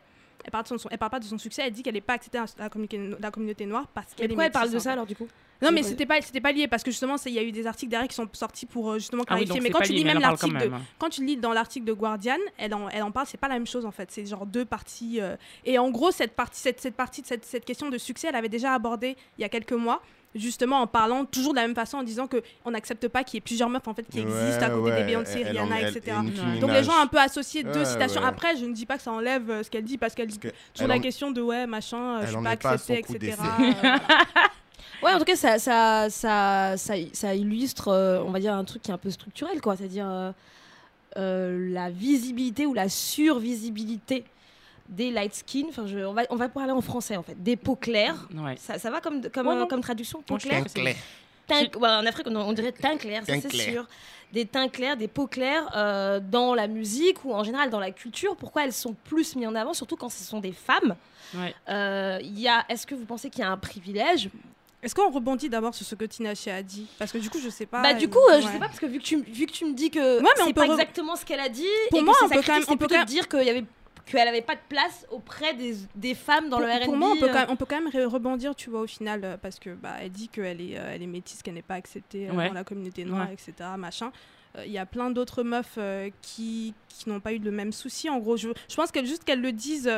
Elle parle, de son, elle parle pas de son succès, elle dit qu'elle n'est pas acceptée dans la communauté, la communauté noire parce qu'elle est pourquoi elle parle de ça alors du coup Non, mais c'était pas, c'était pas lié parce que justement, il y a eu des articles derrière qui sont sortis pour euh, justement Ah oui, clarifier. mais quand tu lié, lis même l'article de, même. hein. quand tu lis dans l'article de Guardian, elle en, elle en parle, c'est pas la même chose en fait. C'est genre deux parties. euh, et en gros, cette partie, cette, cette partie, cette, cette question de succès, elle avait déjà abordé il y a quelques mois. Justement en parlant toujours de la même façon en disant que on n'accepte pas qu'il y ait plusieurs meufs en fait qui existent à côté des Beyoncé, Rihanna, elle- etc. Donc les gens ont un peu associé deux Ouais, citations. ouais. Après, je ne dis pas que ça enlève euh, ce qu'elle dit parce qu'elle dit que toujours elle la en- question de ouais machin, euh, je suis pas acceptée, etc. Ouais, en tout cas, ça, ça, ça, ça, ça illustre, euh, on va dire, un truc qui est un peu structurel, quoi. C'est-à-dire euh, euh, la visibilité ou la survisibilité des light skin. Enfin, je, on, va, on va parler en français, en fait. Des peaux claires. Ouais. Ça, ça va comme, comme, Ouais, euh, comme traduction, peau je claire en Afrique, on, on dirait teint clair, ça c'est clair. sûr. Des teints clairs, des peaux claires euh, dans la musique ou en général dans la culture. Pourquoi elles sont plus mises en avant, surtout quand ce sont des femmes Ouais. Euh, il y a, Est-ce que vous pensez qu'il y a un privilège? Est-ce qu'on rebondit d'abord sur ce que Tinashe a dit? Parce que du coup, je sais pas. Bah du euh, coup, euh, je ouais. sais pas parce que vu que tu, vu que tu me dis que Ouais, c'est pas re- exactement ce qu'elle a dit, Pour et moi, que on peut quand même- on c'est peut plutôt quand dire qu'il y avait qu'elle avait pas de place auprès des, des femmes dans pour, le R&B. pour moi, on peut, euh. quand même, on peut quand même re- rebondir, tu vois, au final, euh, parce que bah, elle dit qu'elle est, euh, elle est métisse, qu'elle n'est pas acceptée Ouais. dans la communauté noire, Ouais. etc. Machin. Euh, Il y a plein d'autres meufs euh, qui, qui n'ont pas eu le même souci. En gros, je, je pense qu'elle juste qu'elles le disent.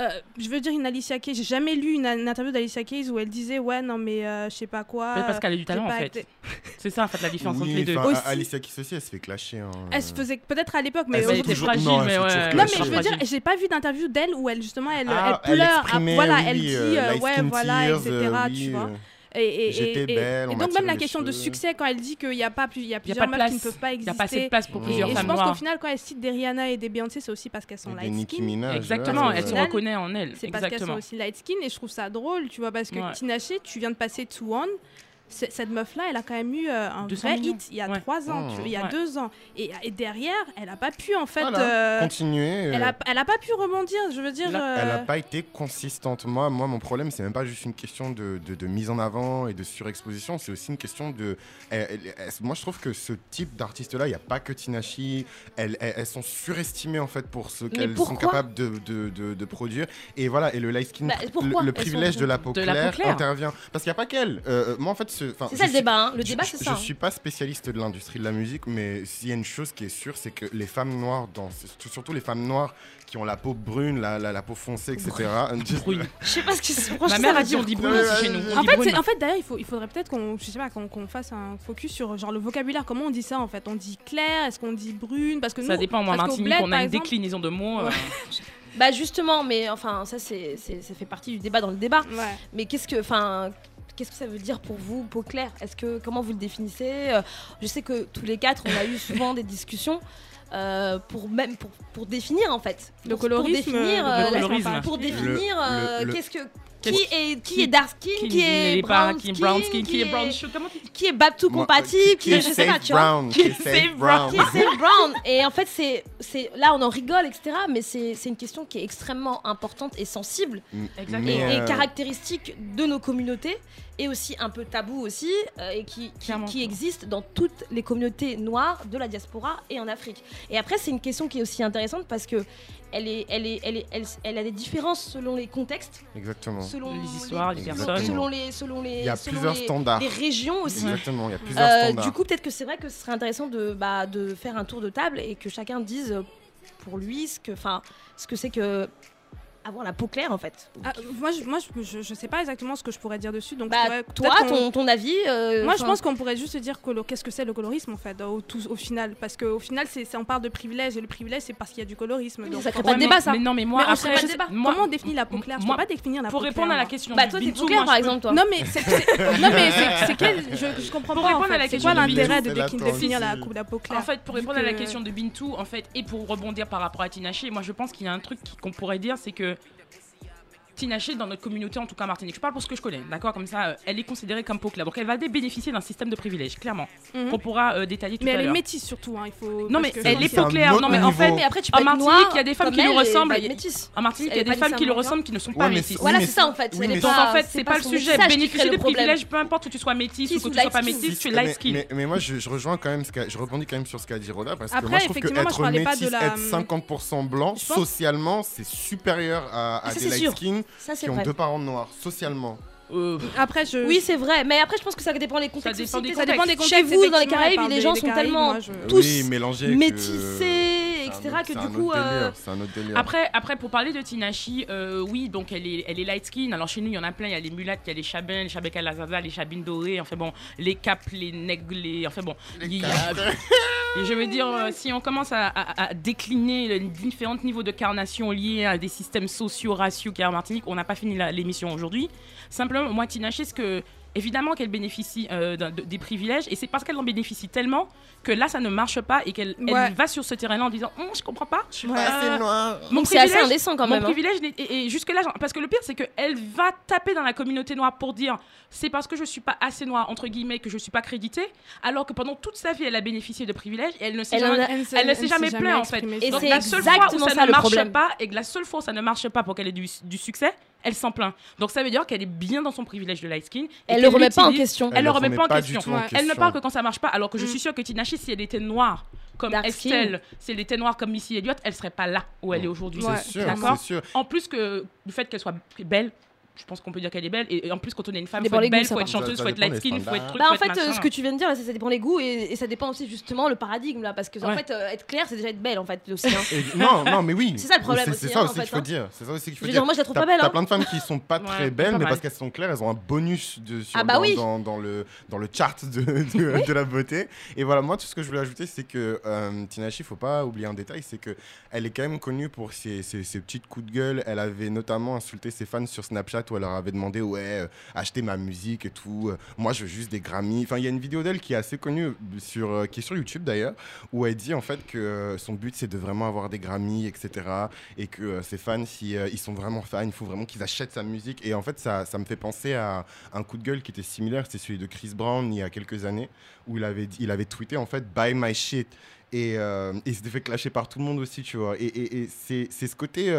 Euh, je veux dire une Alicia Keys. J'ai jamais lu une, une interview d'Alicia Keys où elle disait ouais non mais euh, je sais pas quoi. Peut-être parce qu'elle a du talent en fait. C'est ça en fait la différence entre les deux. Aussi. Alicia Keys aussi, elle se fait clasher. hein. Elle se faisait peut-être à l'époque, mais Elle était fragile, non, elle mais se fait ouais. Non, mais je veux dire, j'ai pas vu d'interview d'elle où elle justement elle, Ah, elle pleure, ah, voilà, oui, elle dit euh, ouais, voilà, Tears, etc. tu vois. Et, J'étais on donc même la question de succès quand elle dit qu'il y a pas plus, il y a y plusieurs pas de meufs qui ne peuvent pas Il n'y exister. a pas assez de place pour plusieurs et je femmes pense qu'au final, quand elle cite des Rihanna et des Beyoncé, c'est aussi parce qu'elles sont light skin. Minaj. Exactement, ouais, elle ouais. se reconnaît en elle. C'est parce qu'elles sont aussi light skin et je trouve ça drôle, tu vois, parce que Ouais. Tinashe, tu viens de passer to one. Cette meuf-là, elle a quand même eu euh, un 200 vrai millions. hit il y a Ouais. trois ans, Oh. tu vois, il y a Ouais. deux ans. Et, et derrière, elle a pas pu en fait. Voilà, euh, Continuer. elle, euh, a, elle a pas pu rebondir, je veux dire. Là, Elle n'a euh, pas été consistante. Moi, moi mon problème, c'est même pas juste une question de, de- de mise en avant et de surexposition, c'est aussi une question de. elle- elle- elle- moi, je trouve que ce type d'artiste-là, il n'y a pas que Tinashi. Elles, elles- elles sont surestimées en fait pour ce qu'elles sont capables de, de- de- de produire. Et voilà, et le light skin, Bah, le- privilège sont- de la peau de la peau claire, intervient. Parce qu'il n'y a pas qu'elle. Euh, euh, moi, en fait, ce- C'est ça le débat. hein. Le je- débat, je, c'est je ça. hein. suis pas spécialiste de l'industrie de la musique, mais s'il y a une chose qui est sûre, c'est que les femmes noires, dans, surtout les femmes noires qui ont la peau brune, la, la, la peau foncée, etc. Brune. Je sais pas ce que c'est. Ma mère a dit on dit brune aussi chez nous. On En fait, en fait d'ailleurs, il, faut, il faudrait peut-être qu'on, je sais pas, qu'on, qu'on fasse un focus sur genre le vocabulaire. Comment on dit ça en fait? On dit clair Est-ce qu'on dit brune? Parce que nous, Ça dépend, moi, Martinique, on a une exemple- déclinaison de mots. euh, Bah justement, mais enfin ça c'est c'est- ça fait partie du débat dans le débat. Ouais. Mais qu'est-ce que enfin qu'est-ce que ça veut dire pour vous peau claire Est-ce que comment vous le définissez? Euh, Je sais que tous les quatre on a eu souvent des discussions. euh, pour même pour, pour définir en fait Le Pour- colorisme, pour définir le euh, colorisme. pour définir euh, qu'est-ce que qui est qui, qui- est dark skin qui, est brown skin brown skin, qui est brown qui est Babtou compatible qui, qui est je sais pas safe tu vois brown, qui est safe brown. qui est safe brown. Et en fait, c'est, c'est, là, on en rigole, etc. Mais c'est, c'est une question qui est extrêmement importante et sensible. Mais, et, et caractéristique de nos communautés et aussi un peu tabou aussi euh, et qui, qui, existe dans toutes les communautés noires de la diaspora et en Afrique. Et après, c'est une question qui est aussi intéressante parce que elle, est, elle, est, elle, est, elle, elle a des différences selon les contextes, Exactement. selon Les histoires, les personnes. selon les, selon les, Il y a selon plusieurs les- standards. les régions aussi. Exactement, il y a plusieurs Euh, standards. du coup, peut-être que c'est vrai que ce serait intéressant de, bah, de faire un tour de table et que chacun dise euh, pour lui ce que, enfin, ce que c'est que avoir la peau claire en fait. Ah, moi, je, moi je, je, je sais pas exactement ce que je pourrais dire dessus. Donc, Bah, pourrais- toi, ton, ton avis euh, Moi, je pense qu'on pourrait juste dire qu'est-ce que c'est le colorisme en fait, au, tout- au final. Parce qu'au final, c'est on parle de privilège et le privilège, c'est parce qu'il y a du colorisme. mais donc, ça crée pas de débat, ça. Mais non, mais moi, Mais après, pas je- moi, Comment on définit la peau claire? Je moi, peux pas définir la pour peau répondre claire, à la question Bah, de toi, t'es peau claire, par exemple, toi. Non mais c'est c'est- non mais c'est- c'est quel je, je comprends Pour pas en répondre à fait. la C'est question l'intérêt de, définir la, peau claire? En fait, pour répondre à la que- question de Bintou, en fait, et pour rebondir par rapport à Tinaché, moi je pense qu'il y a un truc qu'on pourrait dire, c'est que Tinaché, dans notre communauté, en tout cas en Martinique, je parle pour ce que je connais, d'accord Comme ça, euh, elle est considérée comme claire. Donc elle va bénéficier d'un système de privilèges, clairement, Mhm. qu'on pourra euh, détailler tout Mais à elle est l'heure. métisse surtout, hein, il faut. Non, mais elle est autre Non, mais en fait, Mais après, tu En Martinique, il y a des femmes qui nous ressemblent métisse. en Martinique, il y a des femmes qui lui nécessairement ressemblent qui ne sont pas mais métisses. Voilà, c'est ça en fait. oui, Elle est mais Donc en fait, c'est pas le sujet. Bénéficier des privilèges, peu importe que tu sois métisse ou que tu sois pas métisse, tu es mais, light skin. mais- mais moi, je, rejoins quand même, je rebondis quand même sur ce qu'a dit Roda, parce que moi, je trouve que être parlais pas de métis, la- être 50% blanc, socialement, c'est supérieur à, des light skin Ça, qui ont deux parents noirs, socialement. Euh, Après, je. Oui, c'est vrai. Mais après, je pense que ça dépend des contextes. dépend ça dépend des contextes. Chez vous, dans les Caraïbes, les des- gens des sont Caraïbes, tellement moi, je- tous oui, mélangés. métissés, etc. autre- Que c'est du un coup, autre euh, délire, c'est un autre délire. Après, après, pour parler de Tinashi, euh, oui, donc elle est, elle est light skin. Alors chez nous, il y en a plein. Il y a les mulattes, il y a les chabins, les chabèques à la zaza, les chabines dorées. Enfin bon, les capes, les nègres, les. Enfin bon, il y a- Et je veux dire, euh, si on commence à, à- à décliner les différents niveaux de carnation liés à des systèmes sociaux, raciaux qu'il y a en Martinique, on n'a pas fini l'émission aujourd'hui. Simplement, moi, Tinashi, ce que. Évidemment qu'elle bénéficie euh, de- des privilèges, et c'est parce qu'elle en bénéficie tellement que là, ça ne marche pas et qu'elle Ouais. va sur ce terrain-là en disant Hum, Je comprends pas. Je Ouais. Euh, noir. Mon c'est assez privilège- indécent quand mon même. hein. privilège, et, et jusque-là, genre, parce que le pire, c'est qu'elle va taper dans la communauté noire pour dire c'est parce que je suis pas assez noire, entre guillemets, que je suis pas créditée, alors que pendant toute sa vie, elle a bénéficié de privilèges et elle ne s'est jamais. a- Elle, Elle ne s'est jamais plaint en fait. Et Donc c'est la seule fois où ça, ça, ne marche problème. pas et que la seule fois où ça ne marche pas pour qu'elle ait du, du succès, elle s'en plaint. Donc ça veut dire qu'elle est bien dans son privilège de light skin. et Elle le qu'elle remet pas en question. Elle le remet pas en question. en. Elle ne parle que quand ça marche pas, alors que je Mm. suis sûre que Tinashi, si elle était noire comme Dark skin. Estelle, si elle était noire comme Missy Elliott, elle serait pas là où elle est aujourd'hui. Ouais. C'est sûr, D'accord. c'est sûr. En plus que du fait qu'elle soit belle, je pense qu'on peut dire qu'elle est belle. Et et en plus, quand on est une femme, Ça faut être belle, goûts, ça, faut être chanteuse, Ça faut être light skin, faut être truc, Bah, en fait, machin. ce que tu viens de dire, là, ça, ça dépend les goûts et, et ça dépend aussi justement le paradigme là, parce que en fait, euh, être clair, c'est déjà être belle en fait aussi. hein. Non, non, mais oui. C'est ça le problème C'est ça hein, aussi en qu'il fait, faut hein. dire. C'est ça aussi qu'il faut dire. dire, moi je la trouve pas belle. t'as hein. plein de femmes qui sont pas très belles, mais parce qu'elles sont claires, elles ont un bonus Ah bah dans, oui. dans, dans le, dans le chart de, la beauté. Et voilà, moi, tout ce que je voulais ajouter, c'est que euh, Tinashi, faut pas oublier un détail, c'est que elle est quand même connue pour ses, ses, ses petites coups de gueule. Elle avait notamment insulté ses fans sur Snapchat où elle leur avait demandé, ouais, euh, achetez ma musique et tout. Euh, moi, je veux juste des Grammys. Enfin, il y a une vidéo d'elle qui est assez connue, sur, euh, qui est sur YouTube d'ailleurs, où elle dit en fait que son but, c'est de vraiment avoir des Grammys, etc et que ses fans, si ils sont vraiment fans, il faut vraiment qu'ils achètent sa musique. Et en fait, ça, ça me fait penser à un coup de gueule qui était similaire, c'était celui de Chris Brown il y a quelques années, où il avait, il avait tweeté en fait Buy my shit. Et il s'était fait clasher par tout le monde aussi, tu vois. Et, et- c'est ce côté.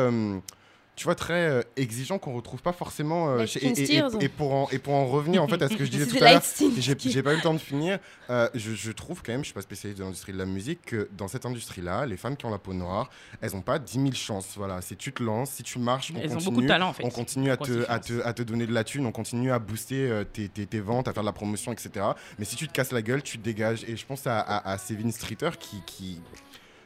Tu vois, très euh, exigeant qu'on retrouve pas forcément. euh, chez- et, et- steers. et- et pour en, et pour en revenir en fait à ce que je disais tout à l'heure, j'ai pas eu le temps de finir. Euh, je, je trouve quand même, je suis pas spécialiste de l'industrie de la musique, que dans cette industrie-là, les femmes qui ont la peau noire, elles ont pas 10 000 chances. Voilà, si tu te lances, si tu marches, on Elles ont continue. beaucoup de talent en fait. On continue à te, à, différence. te, à te donner de la thune, on continue à booster euh, tes, tes- tes ventes, à faire de la promotion, etc. Mais si tu te casses la gueule, tu te dégages. Et je pense à, à, à Sévin Streeter qui. qui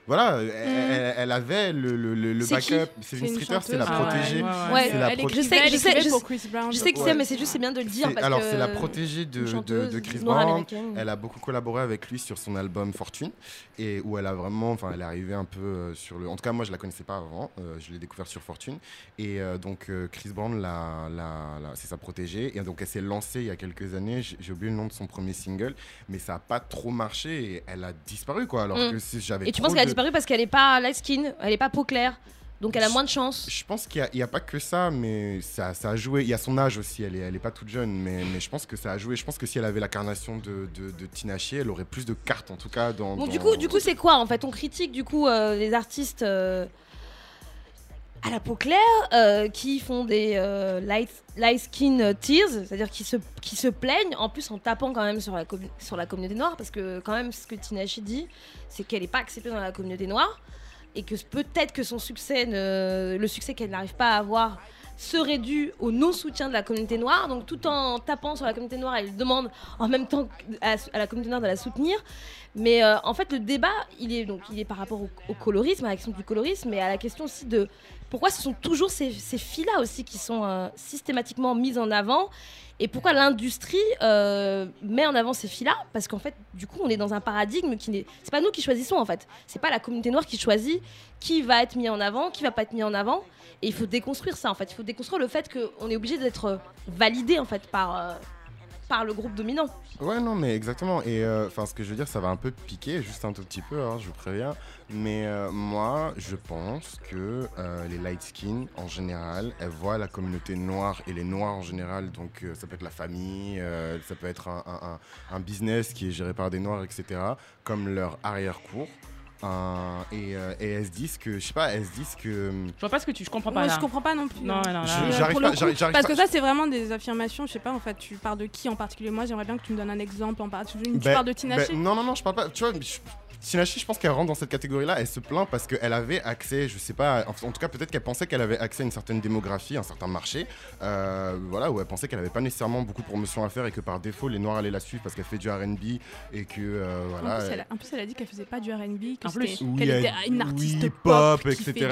voilà, elle, elle- elle avait le, le, le, le backup. Une Streeter, c'est la. Ah ouais, protégée. ouais, ouais. Ouais, C'est la pro- Je sais- je sais- je- pour Chris Brown. Je sais que Ouais. c'est, mais c'est juste c'est bien de le dire parce alors, que c'est la protégée de, de, de Chris Brown. Elle a beaucoup collaboré avec lui sur son album Fortune et où elle a vraiment, enfin, elle est arrivée un peu euh, sur le. En tout cas, moi, je la connaissais pas avant. euh, je l'ai découvert sur Fortune et euh, donc euh, Chris Brown, la, la, la- c'est sa protégée et donc elle s'est lancée il y a quelques années. J'ai oublié le nom de son premier single, mais ça a pas trop marché et elle a disparu quoi. Alors Mm. que si j'avais. Et tu penses qu'elle disparu parce qu'elle est pas light skin, elle est pas peau claire, donc elle a moins de chance. Je pense qu'il n'y a, pas que ça, mais ça, ça a joué. Il y a son âge aussi, elle est, elle est pas toute jeune, mais, mais je pense que ça a joué. Je pense que si elle avait l'incarnation de, de, de Tina Shea, elle aurait plus de cartes en tout cas. Dans, Bon, du coup, du coup, c'est quoi en fait? On critique du coup euh, les artistes euh, à la peau claire euh, qui font des euh, light, light skin tears, c'est-à-dire qui se, qui se plaignent, en plus en tapant quand même sur la, sur la communauté noire, parce que quand même ce que Tinashe dit, c'est qu'elle n'est pas acceptée dans la communauté noire et que peut-être que son succès, le succès qu'elle n'arrive pas à avoir serait dû au non-soutien de la communauté noire. Donc tout en tapant sur la communauté noire, elle demande en même temps à, la communauté noire de la soutenir. Mais euh, en fait, le débat, il est, donc, il est par rapport au, au colorisme, à la question du colorisme, et à la question aussi de pourquoi ce sont toujours ces, ces filles-là aussi qui sont euh, systématiquement mises en avant. Et pourquoi l'industrie euh, met en avant ces filles-là? Parce qu'en fait, du coup, on est dans un paradigme qui n'est. C'est pas nous qui choisissons en fait. C'est pas la communauté noire qui choisit qui va être mis en avant, qui va pas être mis en avant. Et il faut déconstruire ça en fait. Il faut déconstruire le fait qu'on est obligé d'être validé en fait par, euh, par le groupe dominant. Ouais, non, mais exactement. Et euh, enfin, ce que je veux dire, ça va un peu piquer, juste un tout petit peu, hein, je vous préviens. Mais euh, moi, je pense que euh, les light skin, en général, elles voient la communauté noire et les noirs en général. Donc, ça peut être la famille, ça peut être un, un- business qui est géré par des noirs, etc., comme leur arrière-cour. Euh, et, euh, et elles se disent que, je sais pas, elles se disent que. Je vois pas ce que tu. Je comprends pas. Moi, là. je comprends pas non plus. Non, hein. non, là. Je- Euh, j'arrive pour pas- le coup, j'arrive- j'arrive parce pas- que ça, c'est vraiment des affirmations. Je sais pas, en fait, tu parles de qui en particulier Moi, j'aimerais bien que tu me donnes un exemple en particulier. Tu parles de Tinashe ben, Non, non, non, je parle pas. Tu vois, je- je pense qu'elle rentre dans cette catégorie-là. Elle se plaint parce qu'elle avait accès, je sais pas, en, en tout cas, peut-être qu'elle pensait qu'elle avait accès à une certaine démographie, un certain marché. euh, voilà, où elle pensait qu'elle avait pas nécessairement beaucoup de promotion à faire et que par défaut, les Noirs allaient la suivre parce qu'elle fait du RB et que, euh, voilà. en, plus, elle- elle a, en plus, elle a dit qu'elle faisait pas du R&B, que En plus. Oui, qu'elle elle- était une artiste oui, pop, etc.,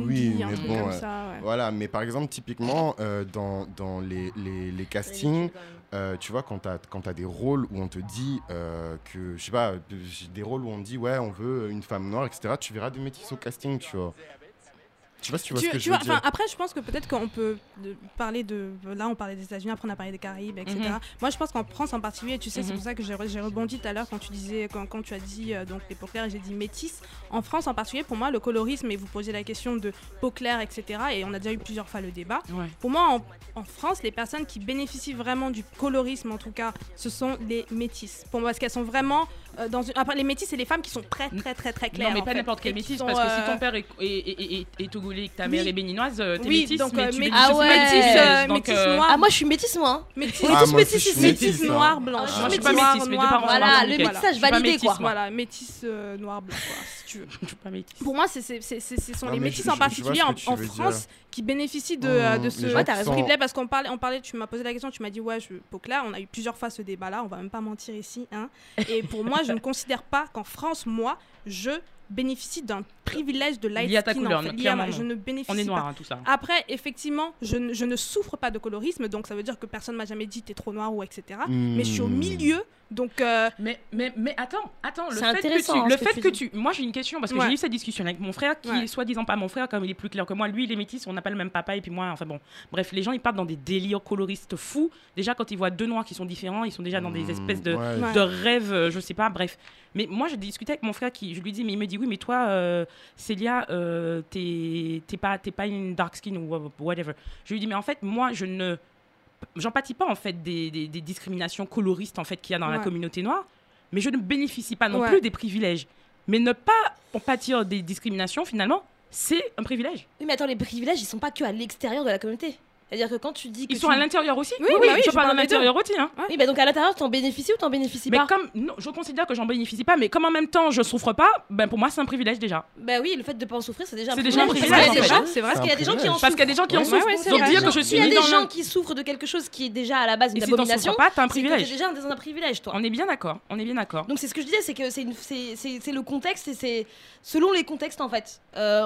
oui, mais bon, comme ouais. ça. ouais. Voilà, mais par exemple, typiquement, euh, dans, dans les, les, les castings, euh, tu vois, quand tu as, des rôles où on te dit euh, que, je sais pas, des rôles où on dit, ouais, on veut une femme noire, etc., tu verras des métis au casting, tu vois. Je sais pas si tu vois Tu- ce que tu je vois, veux dire. enfin, après, je pense que peut-être qu'on peut de- parler de. Là, on parlait des États-Unis, après, on a parlé des Caraïbes, etc. Mhm. Moi, je pense qu'en France en particulier, tu sais, c'est Mhm. pour ça que j'ai re- j'ai rebondi tout à l'heure quand tu disais, quand, quand tu as dit euh, donc les peaux claires, et j'ai dit métis. En France en particulier, pour moi, le colorisme, et vous posez la question de peau claire, etc. Et on a déjà eu plusieurs fois le débat. Ouais. Pour moi, en, en France, les personnes qui bénéficient vraiment du colorisme, en tout cas, ce sont les métis. Pour moi, parce qu'elles sont vraiment euh, dans une. Après, les métis, c'est les femmes qui sont très, très, très, très claires. Non, mais pas n'importe métisse, sont, parce que si euh, ton père est, est, est, est- est togolais et que ta Oui. mère est béninoise, euh, t'es Oui, métisse, donc, mais euh, tu Ah ouais. euh, euh, noire. Ah, moi je suis métisse, moi. hein. Métis, Ah, métis, je suis c'est métisse, métis noir, blanche. Ah, moi, je suis pas Noir, métisse, mes deux noir, parents sont voilà, le métissage validé quoi. Voilà, métis euh, noir, blanc, si tu veux. Je suis pas métisse. Pour moi, c'est, c'est, c'est, c'est- ce sont les métis en particulier en, France qui bénéficient de, euh, de Mmh, ce privilège parce qu'on parlait, on parlait, tu m'as posé la question, tu m'as dit ouais, claire. On a eu plusieurs fois ce débat-là, on va même pas mentir ici. Hein. Et pour moi, je ne considère pas qu'en France, moi, je bénéficie d'un privilège de light Lié à ta skin, couleur, en fait. Lié à ma- clairement, je non. ne bénéficie On est pas. noir, hein, tout ça. Après, effectivement, je, ne- je ne souffre pas de colorisme, donc ça veut dire que personne m'a jamais dit t'es trop noir ou etc. Mais je suis au Hmm. milieu, donc euh, Mais, mais, mais attends, attends, le C'est fait, que tu, hein, le que fait tu que tu. Moi, j'ai une question parce que Ouais. j'ai eu cette discussion avec mon frère qui Ouais. est soi-disant pas mon frère, comme il est plus clair que moi. Lui, il est métis, on n'a pas le même papa, et puis moi, enfin bon. Bref, les gens, ils partent dans des délires coloristes fous. Déjà, quand ils voient deux noirs qui sont différents, ils sont déjà dans des Mmh, espèces de, ouais. Ouais. de rêves, euh, je sais pas, bref. Mais moi, je discutais avec mon frère qui, je lui dis, mais il me dit, oui, mais toi, euh, Célia, euh, t'es pas, pas une dark skin ou wha- whatever. Je lui dis, mais en fait, moi, je ne. J'empathie pas, en fait, des, des- des discriminations coloristes, en fait, qu'il y a dans la communauté noire, mais je ne bénéficie pas non Ouais. plus des privilèges. Mais ne pas en pâtir des discriminations, finalement, c'est un privilège. Oui, mais attends, les privilèges, ils sont pas que à l'extérieur de la communauté. C'est-à-dire que quand tu dis que Ils sont tu- à l'intérieur aussi Oui, bah oui, je je parle parle à l'intérieur aussi. Hein. Oui, bah donc à l'intérieur, t'en bénéficies ou t'en bénéficies Mais pas comme non, je considère que j'en bénéficie pas, mais comme en même temps je souffre pas, ben pour moi c'est un privilège déjà. Bah oui, le fait de pas en souffrir, c'est déjà un C'est déjà un privilège, en c'est vrai. Parce qu'il y a des gens qui en Parce qu'il y a des gens qui en souffrent. Donc dire que je suis y a des gens qui souffrent de quelque chose qui est déjà à la base une abomination, pas, t'as un privilège. déjà dans un privilège, toi. On est bien d'accord. On est bien d'accord. Donc c'est ce que je disais, c'est que c'est le contexte et c'est selon les contextes en fait. Euh,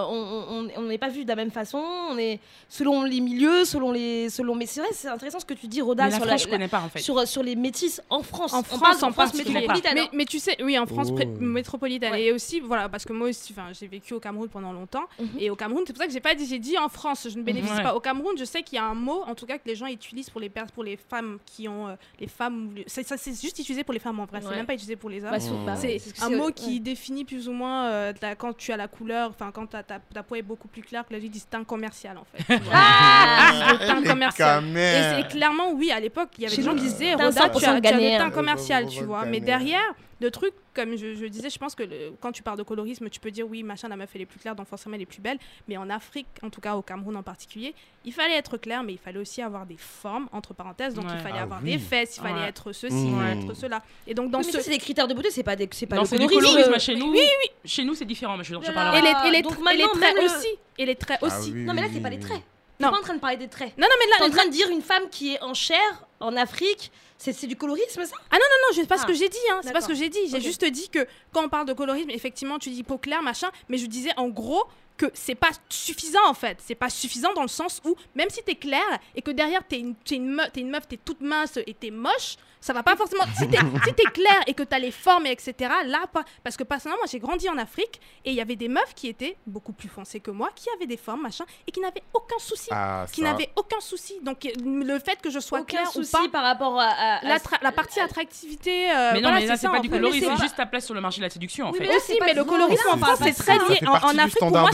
on n'est pas vu de la même façon, on est selon les milieux, selon les selon. Mais c'est vrai, c'est intéressant ce que tu dis, Roda, Mais la sur France, je la, connais pas en fait. sur, sur les métis en France. En France, en France métropolitaine. Mais, mais tu sais, oui, en France Oh. métropolitaine. Ouais. Et aussi, voilà, parce que moi aussi, enfin, j'ai vécu au Cameroun pendant longtemps. Mhm. Et au Cameroun, c'est pour ça que j'ai pas dit, j'ai dit en France, je ne bénéficie pas. Au Cameroun, je sais qu'il y a un mot, en tout cas, que les gens utilisent pour les, pour les femmes qui ont. euh, les femmes. Ça, c'est juste utilisé pour les femmes en vrai, c'est même pas utilisé pour les hommes. Bah, C'est un mot ouais. qui définit plus ou moins euh, quand tu as la couleur, enfin quand ta, peau est beaucoup plus claire que la vie distinct commercial en fait. Ah Teint Les commercial. Et c'est clairement, oui, à l'époque, il y avait des gens qui disaient, Roda, tu as, 100% tu as le commercial, tu vois. Mais derrière, le truc, comme je, je disais, je pense que le- quand tu parles de colorisme, tu peux dire, oui, machin, la meuf, elle est plus claire, donc forcément, elle est plus belle. Mais en Afrique, en tout cas au Cameroun en particulier, il fallait être clair, mais il fallait aussi avoir des formes, entre parenthèses. Donc Ouais. il fallait Ah avoir oui. des fesses, il fallait Ouais. être ceci, Mmh. il fallait être cela. Et donc dans Oui, mais ce... ça, c'est des critères de beauté, c'est pas des, c'est pas Non, le c'est du colorisme. chez nous. Oui, Chez nous, c'est différent, mais je, je parlerai. Et les, et les, et traits le- aussi. Et les traits Ah aussi. oui, Non, mais là, oui, c'est pas oui, les oui. traits. Non. pas en train de parler des traits. Non, non, mais là, T'es en train de dire une femme qui est en chair en Afrique, c'est c'est du colorisme ça? Ah non, non, non, c'est pas ce Ah. que j'ai dit, hein. C'est pas ce que j'ai dit. J'ai juste dit que quand on parle de colorisme, effectivement, tu dis peau claire, machin, mais je disais en gros que c'est pas suffisant en fait. C'est pas suffisant dans le sens où, même si t'es claire et que derrière t'es une, t'es une, meuf, t'es une meuf, t'es toute mince et t'es moche, ça va pas forcément. Si t'es si t'es claire et que t'as les formes, et etc., là, pas. Parce que personnellement, moi j'ai grandi en Afrique et il y avait des meufs qui étaient beaucoup plus foncées que moi, qui avaient des formes, machin, et qui n'avaient aucun souci. Ah, Qui n'avaient aucun souci. Donc euh, le fait que je sois Aucun claire souci ou pas. par rapport à, à- à- La, partie attractivité. euh, Mais non, voilà, mais là, c'est pas du colorisme, c'est juste ta place sur le marché de la séduction en Oui, fait. mais là, Aussi, mais le colorisme, en on c'est très lié. En, Afrique, pour moi,